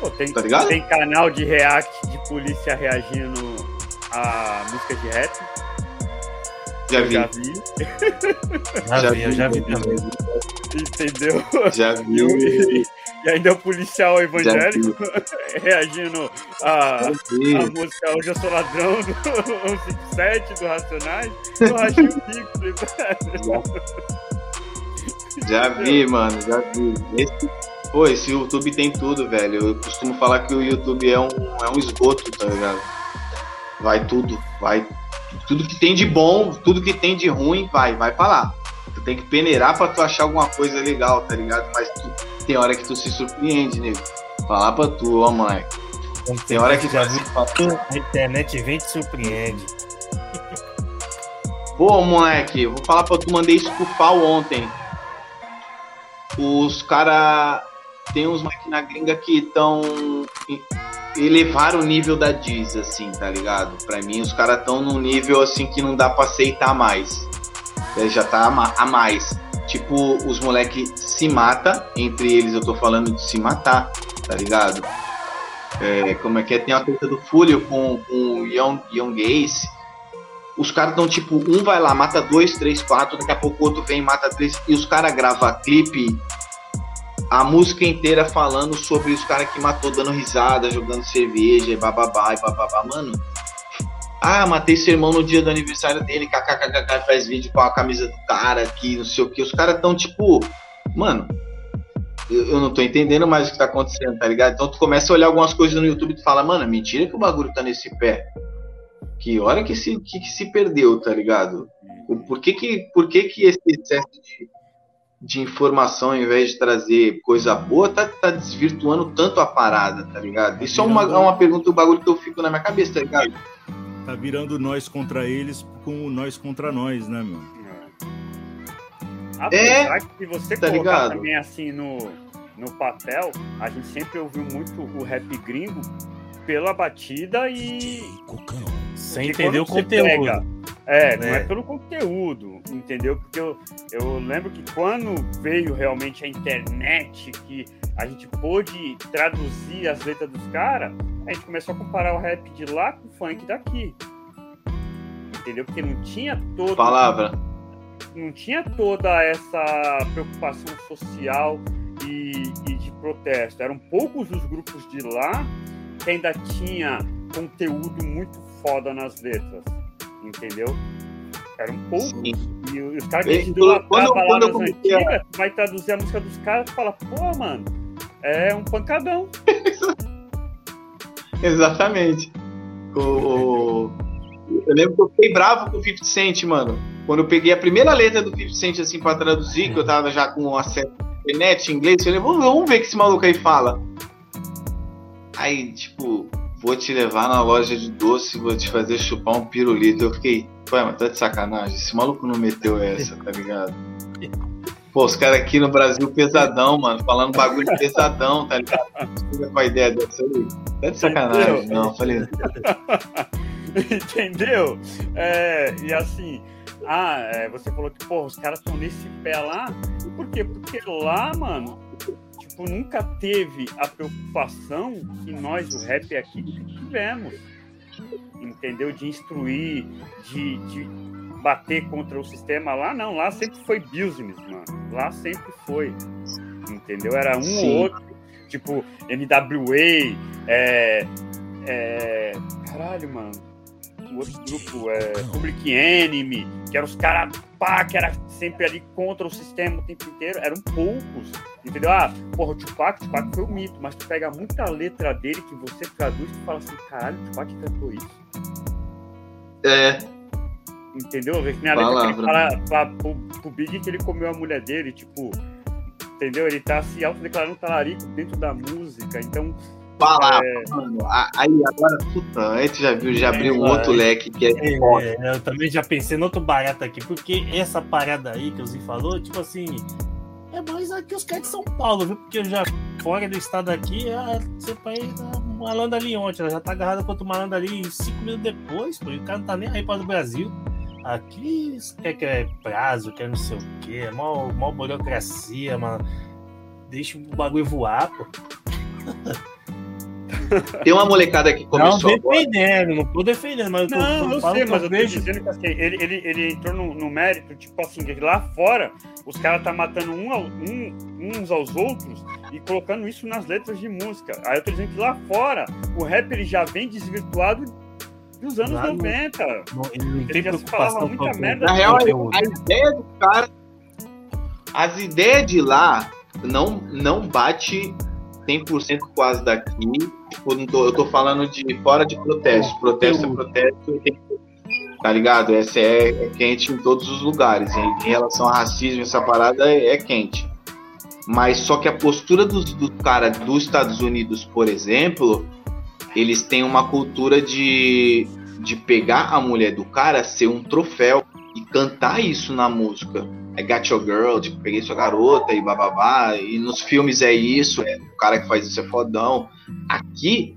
Pô, tem, tá ligado? tem canal de react de polícia reagindo a música de rap. Já vi. Já vi. já, vi, eu já vi também. Entendeu? Já vi. E, ainda o policial evangélico reagindo a, a música Hoje Eu Sou Ladrão do 157 do Racionais. Eu achei o Já vi, mano, já vi. Esse, pô, esse YouTube tem tudo, velho. Eu costumo falar que o YouTube é um, é um esgoto, tá ligado? Vai tudo, vai tudo que tem de bom, tudo que tem de ruim, vai, vai pra lá. Tu tem que peneirar pra tu achar alguma coisa legal, tá ligado? Mas tu, tem hora que tu se surpreende, nego. Falar pra tu, ó, moleque. Tem hora que já viu A internet vem e te surpreende. Pô, moleque, vou falar pra tu, mandei isso pro FAO ontem. Os cara tem uns máquina gringa que estão elevar o nível da Diz, assim, tá ligado? Pra mim, os caras estão num nível assim que não dá pra aceitar mais. Ele já tá a mais. Tipo, os moleque se mata, entre eles eu tô falando de se matar, tá ligado? É, como é que é? Tem a treta do Fúlio com, com o Young, Young Ace. Os caras estão tipo, um vai lá, mata dois, três, quatro, daqui a pouco o outro vem, mata três, e os caras gravam clipe a música inteira falando sobre os caras que matou dando risada, jogando cerveja e bababá e bababá. Mano, ah, matei seu irmão no dia do aniversário dele, kkkk, faz vídeo com a camisa do cara aqui, não sei o que. Os caras tão tipo, mano, eu, eu, não tô entendendo mais o que tá acontecendo, tá ligado? Então tu começa a olhar algumas coisas no YouTube e tu fala, mano, mentira que o bagulho tá nesse pé. Que hora que se, que, que se perdeu, tá ligado? Por que que, por que, que esse excesso de de informação ao invés de trazer coisa boa, tá, tá desvirtuando tanto a parada, tá ligado? Isso é uma, é uma pergunta, um bagulho que eu fico na minha cabeça, tá ligado? Tá virando nós contra eles com nós contra nós, né, meu? Apesar é, que você tá colocar ligado? também assim no, no papel, a gente sempre ouviu muito o rap gringo pela batida e. Sem entender o conteúdo. Pega, É, não é. é pelo conteúdo, entendeu? Porque eu, eu lembro que quando veio realmente a internet, que a gente pôde traduzir as letras dos caras, a gente começou a comparar o rap de lá com o funk daqui. Entendeu? Porque não tinha toda. Palavra. Não tinha toda essa preocupação social e, e de protesto. Eram poucos os grupos de lá que ainda tinha conteúdo muito foda nas letras entendeu? Eram poucos. Sim. E os caras que idolatravam baladas antigas, a... vai traduzir a música dos caras e fala, pô, mano, é um pancadão. Exatamente. O, Eu lembro que eu fiquei bravo com o 50 Cent, mano. Quando eu peguei a primeira letra do 50 Cent assim pra traduzir, que eu tava já com acesso à internet em inglês, eu falei, vamos ver o que esse maluco aí fala. Aí, tipo, vou te levar na loja de doce, vou te fazer chupar um pirulito. Eu fiquei, ué, mas tá de sacanagem? Esse maluco não meteu essa, tá ligado? Pô, os caras aqui no Brasil pesadão, mano, falando bagulho pesadão, tá ligado? Fica com a ideia dessa aí. Tá de sacanagem, Entendeu? não, falei. Entendeu? É, e assim, ah, é, você falou que, pô, os caras estão nesse pé lá. Por quê? Porque lá, mano, tipo, nunca teve a preocupação que nós, o rap aqui, tivemos. Entendeu? De instruir, de, de bater contra o sistema. Lá não, lá sempre foi business, mano. Lá sempre foi. Entendeu? Era um Sim. ou outro. Tipo, NWA, é, é. Caralho, mano o outro grupo, é, Public Enemy, que eram os caras, pá, que era sempre ali contra o sistema o tempo inteiro, eram poucos, entendeu? Ah, porra, o Tupac, o Tupac foi um mito, mas tu pega muita letra dele que você traduz e fala assim, caralho, o Tupac cantou isso. É. Entendeu? Que a letra que ele fala pra, pro, pro Big que ele comeu a mulher dele, tipo, entendeu? Ele tá se autodeclarando talarico dentro da música, então falar, é... mano. Aí agora, puta, a gente já viu, já abriu é, um outro leque que é, é, é, Eu também já pensei no outro barato aqui, porque essa parada aí que o Zi falou, tipo assim, é mais aqui os caras de São Paulo, viu? Porque já fora do estado aqui, a, você pai da malandra ali ontem, ela já tá agarrada com outro malandro ali cinco minutos depois, pô, e o cara não tá nem aí para o Brasil. Aqui quer que é prazo, quer não sei o quê, é mó, mó burocracia, mano. Deixa o bagulho voar, pô. Tem uma molecada que começou Não defendendo, agora. não tô defendendo, mas eu tô, não, eu sei, mas eu tô dizendo que assim, ele, ele, ele entrou no, no mérito, tipo assim, que lá fora os caras tá matando um, ao, um, uns aos outros e colocando isso nas letras de música. Aí eu tô dizendo que lá fora o rap ele já vem desvirtuado dos anos lá 90. Não, ele não tem preocupação muita merda. Na real, a, a ideia do cara, as ideias de lá não, não bate 100% quase daqui. Tipo, tô, eu tô falando de fora de protesto. Protesto é protesto, tá ligado? Essa é, é, quente em todos os lugares. Em, em relação a racismo, essa parada é, é quente. Mas só que a postura dos do cara dos Estados Unidos, por exemplo, eles têm uma cultura de, de pegar a mulher do cara, ser um troféu e cantar isso na música. I got your girl, tipo, peguei sua garota e bababá. E nos filmes é isso, é, o cara que faz isso é fodão. Aqui,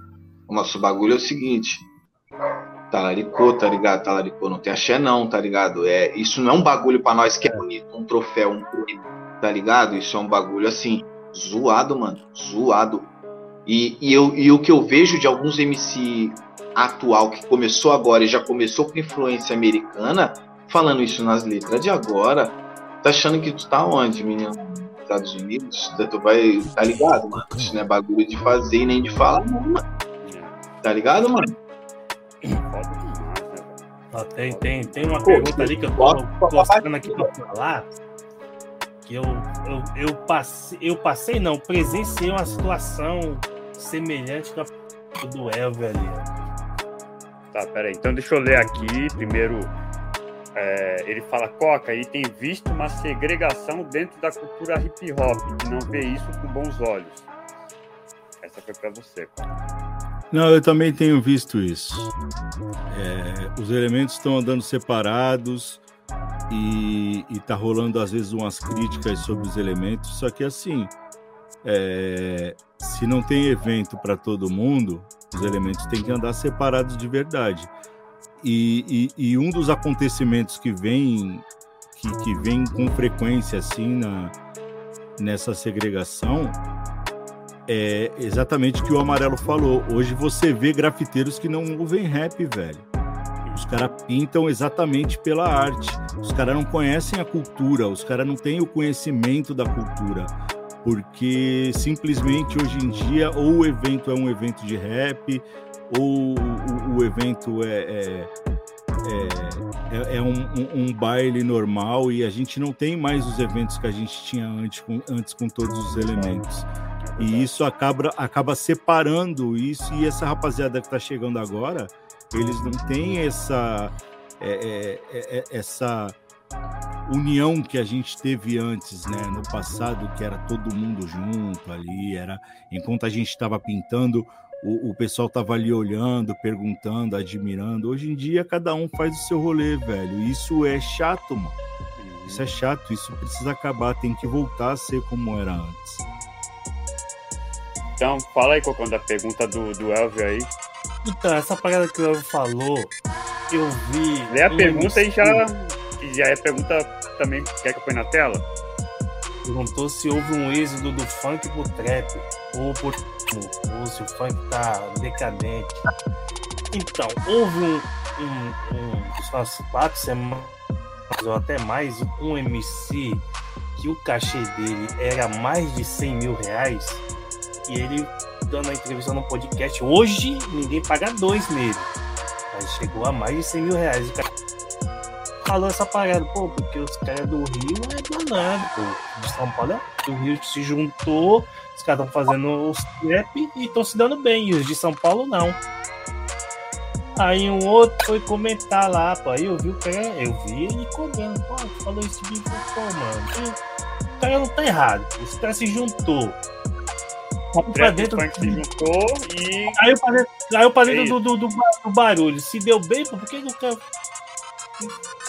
o nosso bagulho é o seguinte. Talaricô, tá ligado? Talaricô, não tem axé não, tá ligado? É, isso não é um bagulho para nós que é bonito, um troféu, um tá ligado? Isso é um bagulho assim, zoado, mano, zoado. E, e, eu, e o que eu vejo de alguns MC atual que começou agora e já começou com influência americana, falando isso nas letras de agora, tá achando que tu tá onde, menino? Estados Unidos, tu vai. Tá ligado, mano? Isso não é bagulho de fazer e nem de falar, não, mano. Tá ligado, mano? Ó, tem, tem, tem uma Pô, pergunta ali que eu tô postando aqui pra falar. Que eu, eu, eu, passei, eu passei, não, presenciei uma situação semelhante com a do Elvio ali. Tá, peraí. Então deixa eu ler aqui primeiro é, ele fala, Coca, e tem visto uma segregação dentro da cultura hip hop, que não vê isso com bons olhos. Essa foi para você, Coca. Não, eu também tenho visto isso. É, os elementos estão andando separados e, e tá rolando às vezes umas críticas sobre os elementos, só que assim, é, se não tem evento para todo mundo, os elementos têm que andar separados de verdade. E, e, e um dos acontecimentos que vem, que, que vem com frequência assim na, nessa segregação é exatamente o que o Amarelo falou. Hoje você vê grafiteiros que não ouvem rap, velho. Os caras pintam exatamente pela arte. Os caras não conhecem a cultura, os caras não têm o conhecimento da cultura. Porque simplesmente hoje em dia, ou o evento é um evento de rap, ou o, o evento é, é, é, é um, um, um, baile normal e a gente não tem mais os eventos que a gente tinha antes com, antes com todos os elementos. E isso acaba, acaba separando isso e essa rapaziada que está chegando agora, eles não têm essa, é, é, é, essa união que a gente teve antes, né? No passado, que era todo mundo junto ali, era enquanto a gente estava pintando, o, o pessoal tava ali olhando, perguntando, admirando. Hoje em dia, cada um faz o seu rolê, velho. Isso é chato, mano. Isso é chato, isso precisa acabar, tem que voltar a ser como era antes. Então, fala aí, Cocão, da pergunta do, do Elvio aí. Então, essa parada que o Elvio falou, eu vi. Lê a pergunta e já, já é pergunta também. Quer que eu ponha na tela? Perguntou se houve um êxodo do funk pro trap, ou, por, ou se o funk tá decadente. Então, houve um, um, um umas quatro semanas, ou até mais, um MC que o cachê dele era mais de 100 mil reais e ele dando a entrevista no podcast. Hoje ninguém paga dois nele. Mas chegou a mais de 100 mil reais. O cara falou essa parada, pô, porque os caras do Rio é danado, pô. De São Paulo é. O Rio se juntou, os caras estão fazendo os trap e estão se dando bem. E os de São Paulo não. Aí um outro foi comentar lá, pô. Aí eu vi o cara, eu vi ele cobrando, pô, falou isso de mim, pô, mano. O cara não tá errado. Os caras se juntou pra dentro. Se juntou e. Caiu pra dentro, caiu pra dentro do, do, do, do, barulho. Se deu bem, pô, por que não quer.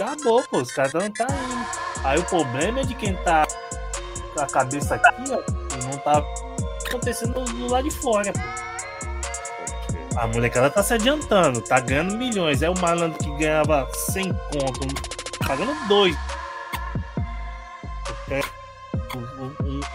Acabou, pô. Os caras não tá indo. Aí o problema é de quem tá com a cabeça aqui, ó. Não tá acontecendo do lado de fora, pô. A molecada tá se adiantando, tá ganhando milhões. É o malandro que ganhava 100 conto, pagando dois. É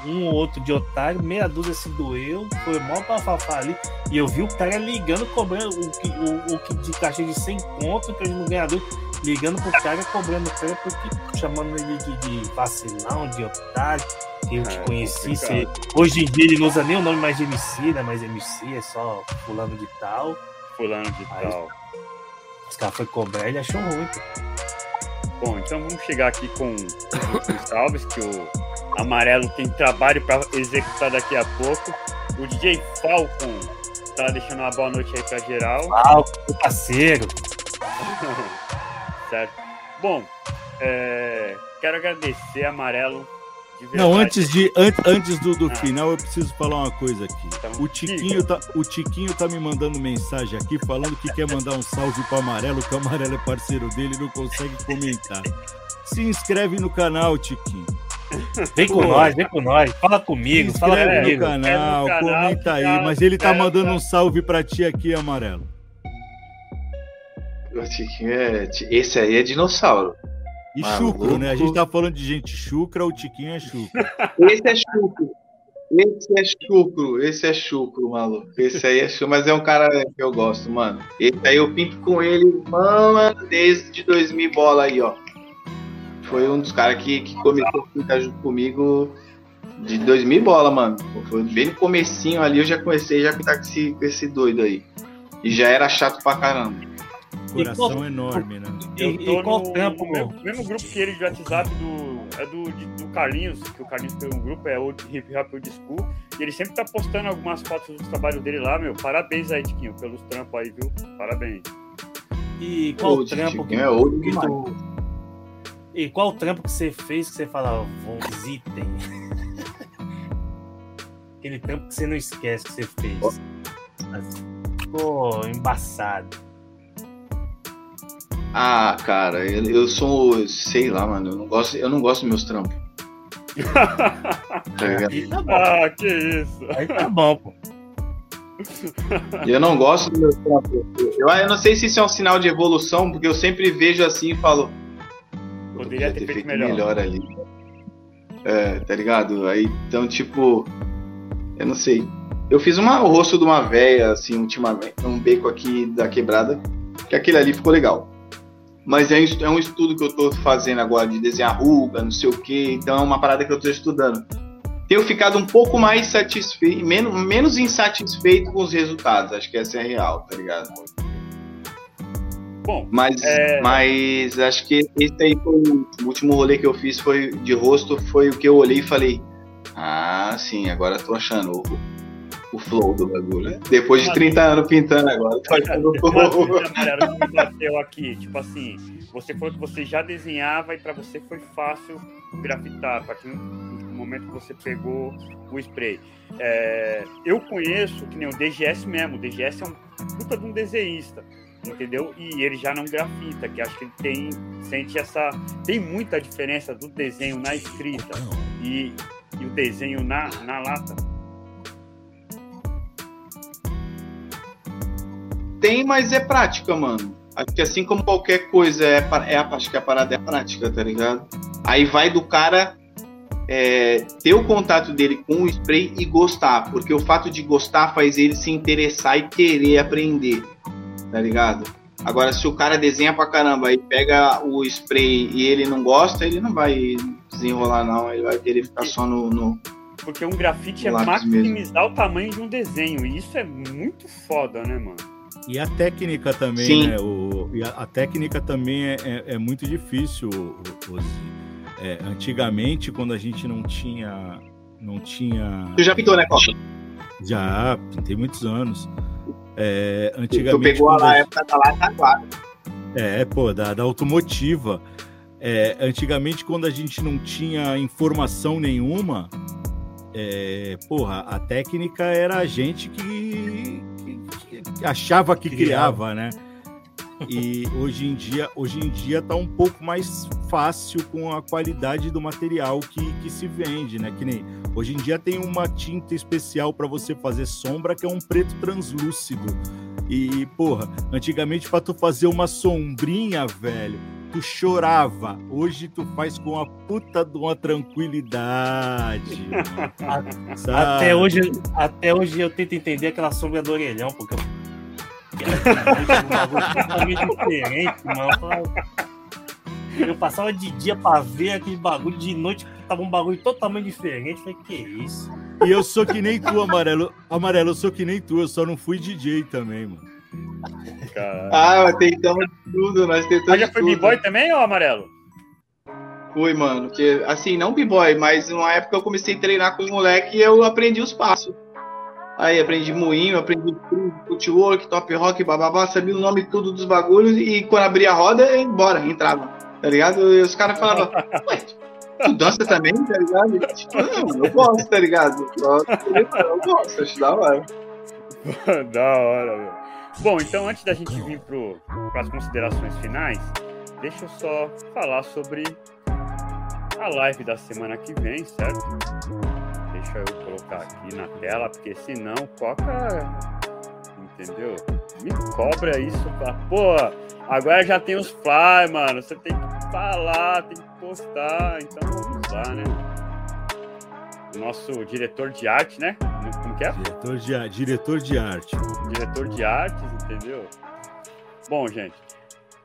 um ou outro de otário, meia dúzia se doeu, foi mó bafafá ali. E eu vi o cara ligando, cobrando o que, o, o que de caixa de 100 conto, que ele não ganhador, ligando pro cara, cobrando o cara, porque chamando ele de, de vacilão, de otário, que eu te é, conheci. Você... Hoje em dia ele não usa nem o nome mais de MC, né? Mas MC é só fulano de tal. Fulano de Aí, tal. Os caras foi cobrar, ele achou ruim. Bom, então vamos chegar aqui com os salves, que o Amarelo tem trabalho para executar daqui a pouco. O DJ Falcon tá deixando uma boa noite aí para geral. Falcon, parceiro. certo. Bom, é, quero agradecer, Amarelo. Não, antes de an, antes do, do ah. final, eu preciso falar uma coisa aqui. Então, o Tiquinho tá, o Tiquinho tá me mandando mensagem aqui falando que quer mandar um salve para Amarelo, que o Amarelo é parceiro dele e não consegue comentar. Se inscreve no canal, Tiquinho. Vem com Pô. nós, vem com nós. Fala comigo, Se fala comigo. No canal, no canal, comenta aí. Mas ele tá mandando um salve pra ti aqui, Amarelo. É, esse aí é dinossauro. E Maluco. chucro, né? A gente tá falando de gente chucra, o Tiquinho é chucro. Esse é chucro. Esse é chucro, esse é chucro, maluco. Esse aí é chucro, mas é um cara que eu gosto, mano. Esse aí eu pinto com ele, mano, desde 2000 bola aí, ó foi um dos caras que, que começou a ficar junto comigo de 2000 bola, mano. Foi bem no comecinho ali, eu já comecei já a pintar com esse, com esse doido aí. E já era chato pra caramba. Coração qual, enorme, né? Eu e, tô e qual no, tempo, mesmo, mesmo grupo que ele de WhatsApp do, é do, de, do Carlinhos, que o Carlinhos tem um grupo, é o Hip Hop Old School, e ele sempre tá postando algumas fotos dos trabalhos dele lá, meu. Parabéns aí, Tiquinho, pelos trampos aí, viu? Parabéns. E qual o trampo que, é que, tu, e qual o trampo que você fez que você fala, visitem? Aquele trampo que você não esquece que você fez. Ficou embaçado. Ah, cara, eu, eu, sou, sei lá, mano, eu não gosto, eu não gosto dos meus trampos. tá, tá bom. Ah, que isso. Aí tá bom, pô. Eu não gosto do meu eu, eu não sei se isso é um sinal de evolução, porque eu sempre vejo assim e falo. Poderia ter, ter feito, feito melhor. melhor ali. É, tá ligado? Aí, então, tipo, eu não sei. Eu fiz uma, o rosto de uma véia, assim, ultimamente, um beco aqui da quebrada, que aquele ali ficou legal. Mas é, é um estudo que eu tô fazendo agora de desenhar ruga, não sei o que, então é uma parada que eu tô estudando. Tenho ficado um pouco mais satisfeito, menos, menos insatisfeito com os resultados, acho que essa é real, tá ligado? Bom, mas, é... mas acho que esse aí foi o último rolê que eu fiz foi de rosto, foi o que eu olhei e falei, ah, sim, agora tô achando o, flow do bagulho. Depois de 30 anos pintando agora, o flow. bateu aqui, tipo assim, você falou que você já desenhava e para você foi fácil grafitar, a partir do momento que você pegou o spray. É, eu conheço que nem o DGS mesmo, o DGS é um puta de um desenhista entendeu? E ele já não grafita, que acho que ele tem sente essa tem muita diferença do desenho na escrita e, e o desenho na, na lata. Tem, mas é prática, mano. Acho que assim como qualquer coisa é, é acho que a parada é prática, tá ligado? Aí vai do cara é, ter o contato dele com o spray e gostar, porque o fato de gostar faz ele se interessar e querer aprender tá ligado? Agora, se o cara desenha pra caramba e pega o spray e ele não gosta, ele não vai desenrolar, não. Ele vai querer ficar só no. no Porque um grafite é maximizar mesmo. o tamanho de um desenho. E isso é muito foda, né, mano? E a técnica também, Sim. né? O, e a, a técnica também é, é, é muito difícil, é, antigamente, quando a gente não tinha. Não tinha. Tu já pintou, né, Costa? Já, pintei muitos anos. É, antigamente. Tu pegou a época da Lata É, pô, da, da automotiva. É, antigamente, quando a gente não tinha informação nenhuma, é, porra, a técnica era a gente que achava que criava, né? E hoje em dia, hoje em dia tá um pouco mais fácil com a qualidade do material que, que se vende, né? Que nem hoje em dia tem uma tinta especial para você fazer sombra que é um preto translúcido. E, porra, antigamente para tu fazer uma sombrinha, velho, tu chorava. Hoje tu faz com a puta de uma tranquilidade. até hoje, até hoje eu tento entender aquela sombra do orelhão, porque eu totalmente diferente, mano. Eu passava de dia pra ver aquele bagulho, de noite tava um bagulho totalmente diferente. Falei, que isso? E eu sou que nem tu, Amarelo. Amarelo, eu sou que nem tu, eu só não fui DJ também, mano. Caralho. Ah, tentamos tudo, nós tentamos. Mas já foi b-boy também, ou Amarelo? Fui, mano. Que, assim, não b-boy, mas numa época eu comecei a treinar com os moleques e eu aprendi os passos. Aí aprendi moinho, aprendi footwork, top rock, bababá, sabia o nome tudo dos bagulhos e quando abria a roda, embora, entrava, tá ligado? E os caras falavam, ué, tu dança também, tá ligado? Tipo, não, eu gosto, tá ligado? Eu gosto, acho da hora. da hora, meu. Bom, então antes da gente vir para as considerações finais, deixa eu só falar sobre a live da semana que vem, certo? Deixa eu colocar aqui na tela, porque senão Coca. Entendeu? Me cobra isso pra. Pô, agora já tem os fly, mano. Você tem que falar, tem que postar. Então vamos lá, né? Nosso diretor de arte, né? Como que é? Diretor de, diretor de arte. Diretor de artes, entendeu? Bom, gente,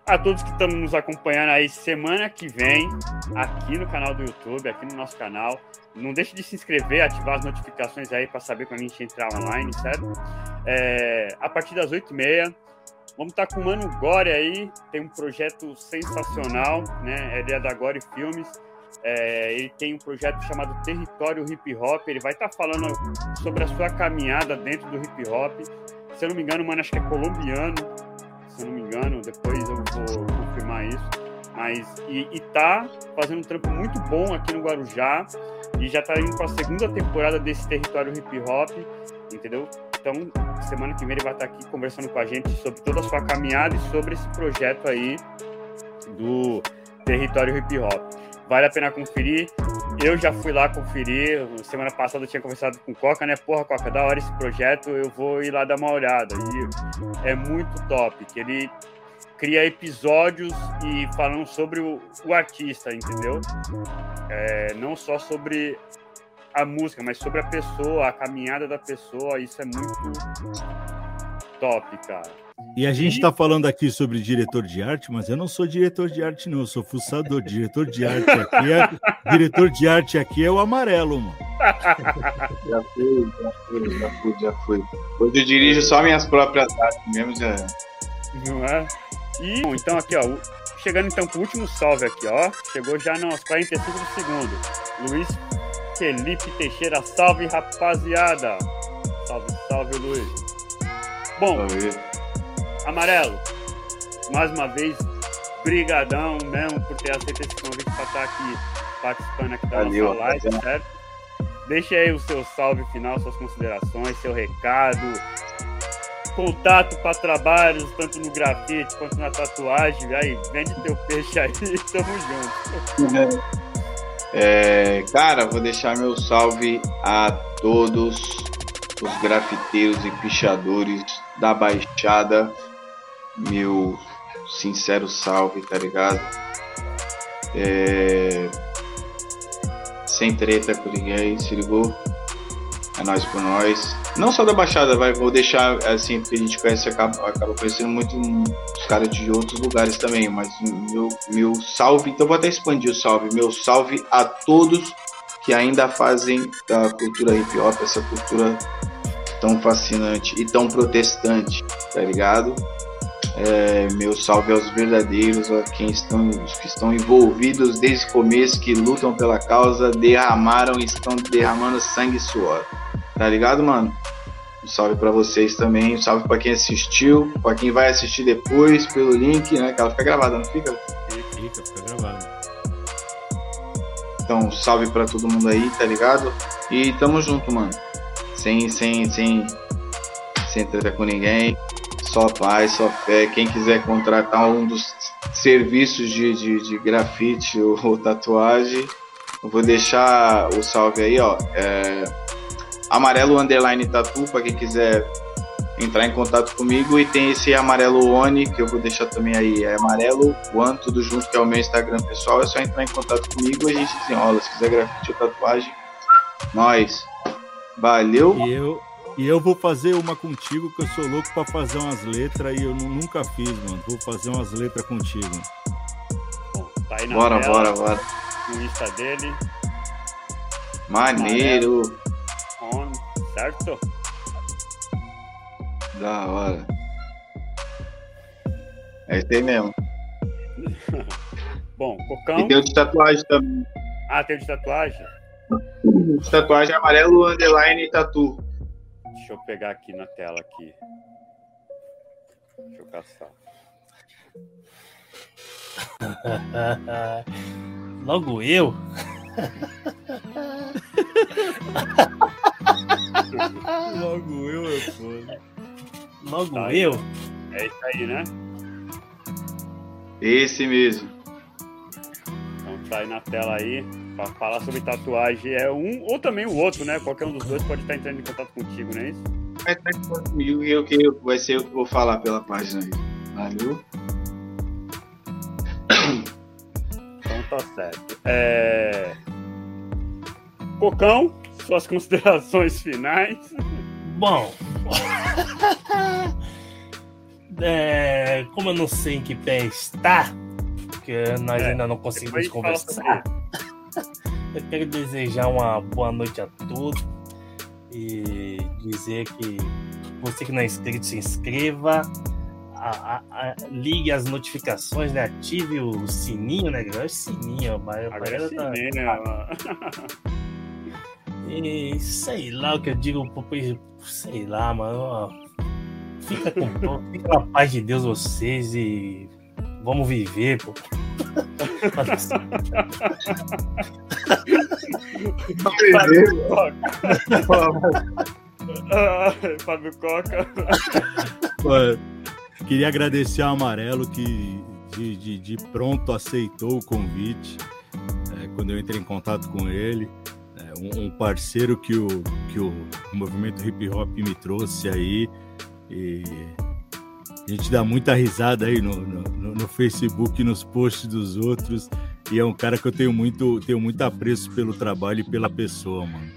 a todos que estão nos acompanhando aí semana que vem, aqui no canal do YouTube, aqui no nosso canal. Não deixe de se inscrever, ativar as notificações aí para saber quando a gente entrar online, certo? É, a partir das 8h30, vamos estar tá com o Mano Gore aí, tem um projeto sensacional, né? Ele é da Gore Filmes. É, ele tem um projeto chamado Território Hip Hop. Ele vai estar tá falando sobre a sua caminhada dentro do hip hop. Se eu não me engano, mano, acho que é colombiano se eu não me engano, depois eu vou confirmar isso. Mas, e, e tá fazendo um trampo muito bom aqui no Guarujá e já tá indo para a segunda temporada desse território hip hop, entendeu? Então, semana que vem ele vai estar tá aqui conversando com a gente sobre toda a sua caminhada e sobre esse projeto aí do território hip hop. Vale a pena conferir. eu já fui lá conferir. Semana passada eu tinha conversado com o Coca, né? Porra, Coca, da hora esse projeto, eu vou ir lá dar uma olhada. E é muito top, que ele cria episódios e falando sobre o, o artista, entendeu? É, não só sobre a música, mas sobre a pessoa, a caminhada da pessoa. Isso é muito top, cara. E a gente está falando aqui sobre diretor de arte, mas eu não sou diretor de arte, não, eu sou fuçador. Diretor de arte aqui é. diretor de arte aqui é o amarelo, mano. Já fui, já fui, já fui, já fui. Hoje eu dirijo só minhas próprias artes mesmo, já. Não é? E, bom, então aqui, ó. Chegando então pro último salve aqui, ó. Chegou já nos 45 do segundo. Luiz Felipe Teixeira, salve rapaziada. Salve, salve, Luiz. Bom, salve. Amarelo, mais uma vez, brigadão mesmo por ter aceito esse convite para estar aqui participando aqui da Valeu, nossa live, rapaziada. certo? Deixe aí o seu salve final, suas considerações, seu recado, contato para trabalhos, tanto no grafite quanto na tatuagem. Aí, vende teu peixe aí, tamo junto. É, cara, vou deixar meu salve a todos os grafiteiros e pichadores da Baixada meu sincero salve, tá ligado? É... Sem treta com ninguém, se ligou? É nós por nós. Não só da Baixada, vai, vou deixar assim, porque a gente conhece, acaba, acaba conhecendo muito os caras de outros lugares também, mas meu, meu salve, então vou até expandir o salve. Meu salve a todos que ainda fazem da cultura hip hop, essa cultura tão fascinante e tão protestante, tá ligado? É, meu salve aos verdadeiros, a quem estão, os que estão envolvidos desde o começo, que lutam pela causa, derramaram e estão derramando sangue e suor. Tá ligado, mano? Um salve para vocês também, um salve para quem assistiu, para quem vai assistir depois pelo link, né? Que ela fica gravada, não fica? Fica, fica gravada. Então, salve para todo mundo aí, tá ligado? E tamo junto, mano. Sem, sem, sem, sem treta com ninguém só paz, só fé. Quem quiser contratar um dos serviços de, de, de grafite ou, ou, tatuagem, eu vou deixar o salve aí, ó. É, amarelo underline tatu, para quem quiser entrar em contato comigo. E tem esse amarelo One, que eu vou deixar também aí. É amarelo One, tudo junto, que é o meu Instagram pessoal. É só entrar em contato comigo e a gente desenrola. Se quiser grafite ou tatuagem, nós. Valeu. Eu, e eu vou fazer uma contigo, que eu sou louco para fazer umas letras e eu nunca fiz, mano. Vou fazer umas letras contigo. Bom, tá aí na bora, tela, bora, bora. O Insta dele. Maneiro. On, certo? Da hora. É isso aí mesmo. Bom, Cocão. E tem o de tatuagem também. Ah, tem o de tatuagem? De tatuagem amarelo, underline tatu. Deixa eu pegar aqui na tela aqui. Deixa eu caçar. Logo eu? Logo eu é foda. Logo tá eu? É isso aí, né? Esse mesmo. Então tá aí na tela aí para falar sobre tatuagem é um ou também o outro, né? Qualquer um dos dois pode estar entrando em contato contigo, não é isso? Vai estar em contato comigo e eu que vai ser eu que vou falar pela página aí. Valeu? Então tá certo. É... Cocão, suas considerações finais. Bom. é, como eu não sei em que pé está, porque nós é, ainda não conseguimos conversar. Eu quero desejar uma boa noite a todos e dizer que você que não é inscrito, se inscreva, a, a, a, ligue as notificações, né? ative o sininho, né? Agora é sininho, Agora é tá... sininho, E sei lá o que eu digo, sei lá, mano. Fica com fica na paz de Deus vocês e vamos viver, pô. Fábio Coca. queria agradecer ao Amarelo que de, de, de pronto aceitou o convite. É, quando eu entrei em contato com ele. É, um, um, parceiro que o, que o movimento hip hop me trouxe aí. E a gente dá muita risada aí no, no, no Facebook, nos posts dos outros. E é um cara que eu tenho muito, tenho muito apreço pelo trabalho e pela pessoa, mano.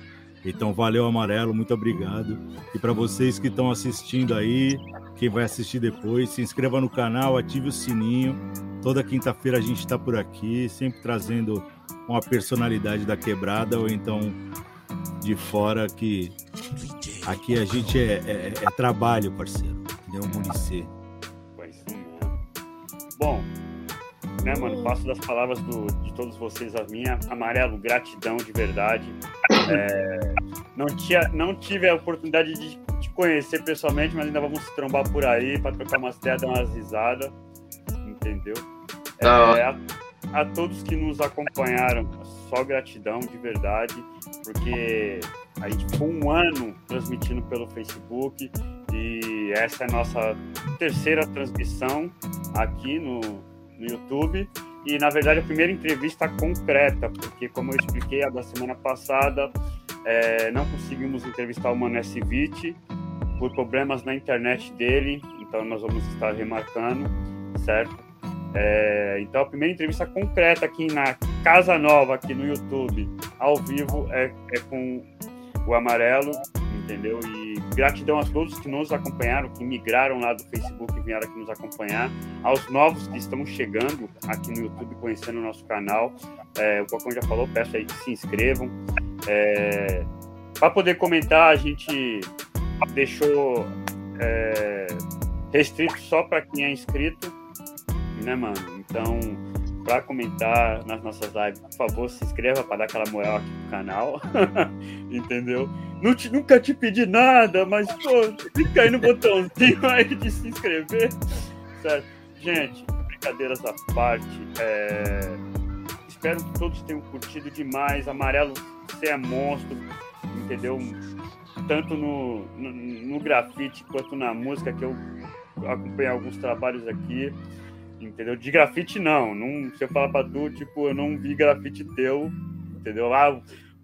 Então, valeu, Amarelo, muito obrigado. E para vocês que estão assistindo aí, quem vai assistir depois, se inscreva no canal, ative o sininho. Toda quinta-feira a gente está por aqui, sempre trazendo uma personalidade da quebrada ou então de fora que aqui a gente é, é, é trabalho, parceiro. Entendeu? Municê. Bom, né, mano? Passo das palavras do, de todos vocês a minha. Amarelo, gratidão de verdade. É, não, tinha, não tive a oportunidade de te conhecer pessoalmente, mas ainda vamos se trombar por aí para trocar umas ideias, dar umas risadas. Entendeu? É, a, a, todos que nos acompanharam, só gratidão de verdade, porque a gente ficou um ano transmitindo pelo Facebook e essa é a nossa terceira transmissão aqui no, no YouTube. E na verdade a primeira entrevista concreta, porque como eu expliquei a da semana passada, é, não conseguimos entrevistar o S20 por problemas na internet dele, então nós vamos estar remarcando, certo? É, então a primeira entrevista concreta aqui na Casa Nova, aqui no YouTube, ao vivo, é, é com o Amarelo, entendeu? E gratidão a todos que nos acompanharam, que migraram lá do Facebook e vieram aqui nos acompanhar, aos novos que estão chegando aqui no YouTube, conhecendo o nosso canal. É, o Cocão já falou, peço aí que se inscrevam. É, Para poder comentar, a gente deixou é, restrito só para quem é inscrito, né, mano? Então, para comentar nas nossas lives, por favor, se inscreva para dar aquela moral aqui no canal. Entendeu? Não te, nunca te pedi nada, mas pô, clica aí no botãozinho aí de se inscrever. Certo? Gente, brincadeiras à parte. É... Espero que todos tenham curtido demais. Amarelo, você é monstro, entendeu? Tanto no, no, no grafite quanto na música, que eu acompanhei alguns trabalhos aqui entendeu? De grafite, não. não se eu falar pra tu, tipo, eu não vi grafite teu, entendeu? Ah,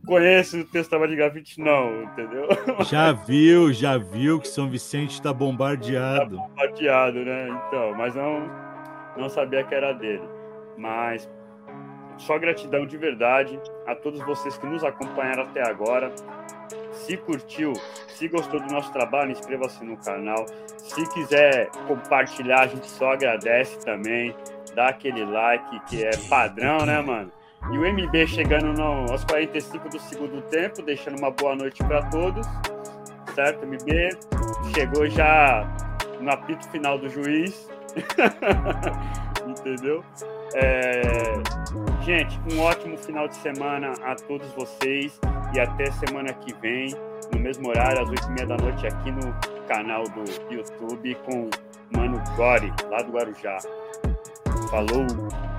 conheço o teu trabalho de grafite, não, entendeu? Já viu, já viu que São Vicente está bombardeado. Tá bombardeado, né? Então, mas não, não sabia que era dele. Mas só gratidão de verdade a todos vocês que nos acompanharam até agora. Se curtiu, se gostou do nosso trabalho, inscreva-se no canal. Se quiser compartilhar, a gente só agradece também. Dá aquele like que é padrão, né, mano? E o MB chegando no, aos 45 do segundo tempo, deixando uma boa noite para todos. Certo, MB? Chegou já no apito final do juiz. Entendeu? É... Gente, um ótimo final de semana a todos vocês e até semana que vem, no mesmo horário, às 8h30 da noite, aqui no canal do YouTube com Mano Gore, lá do Guarujá. Falou!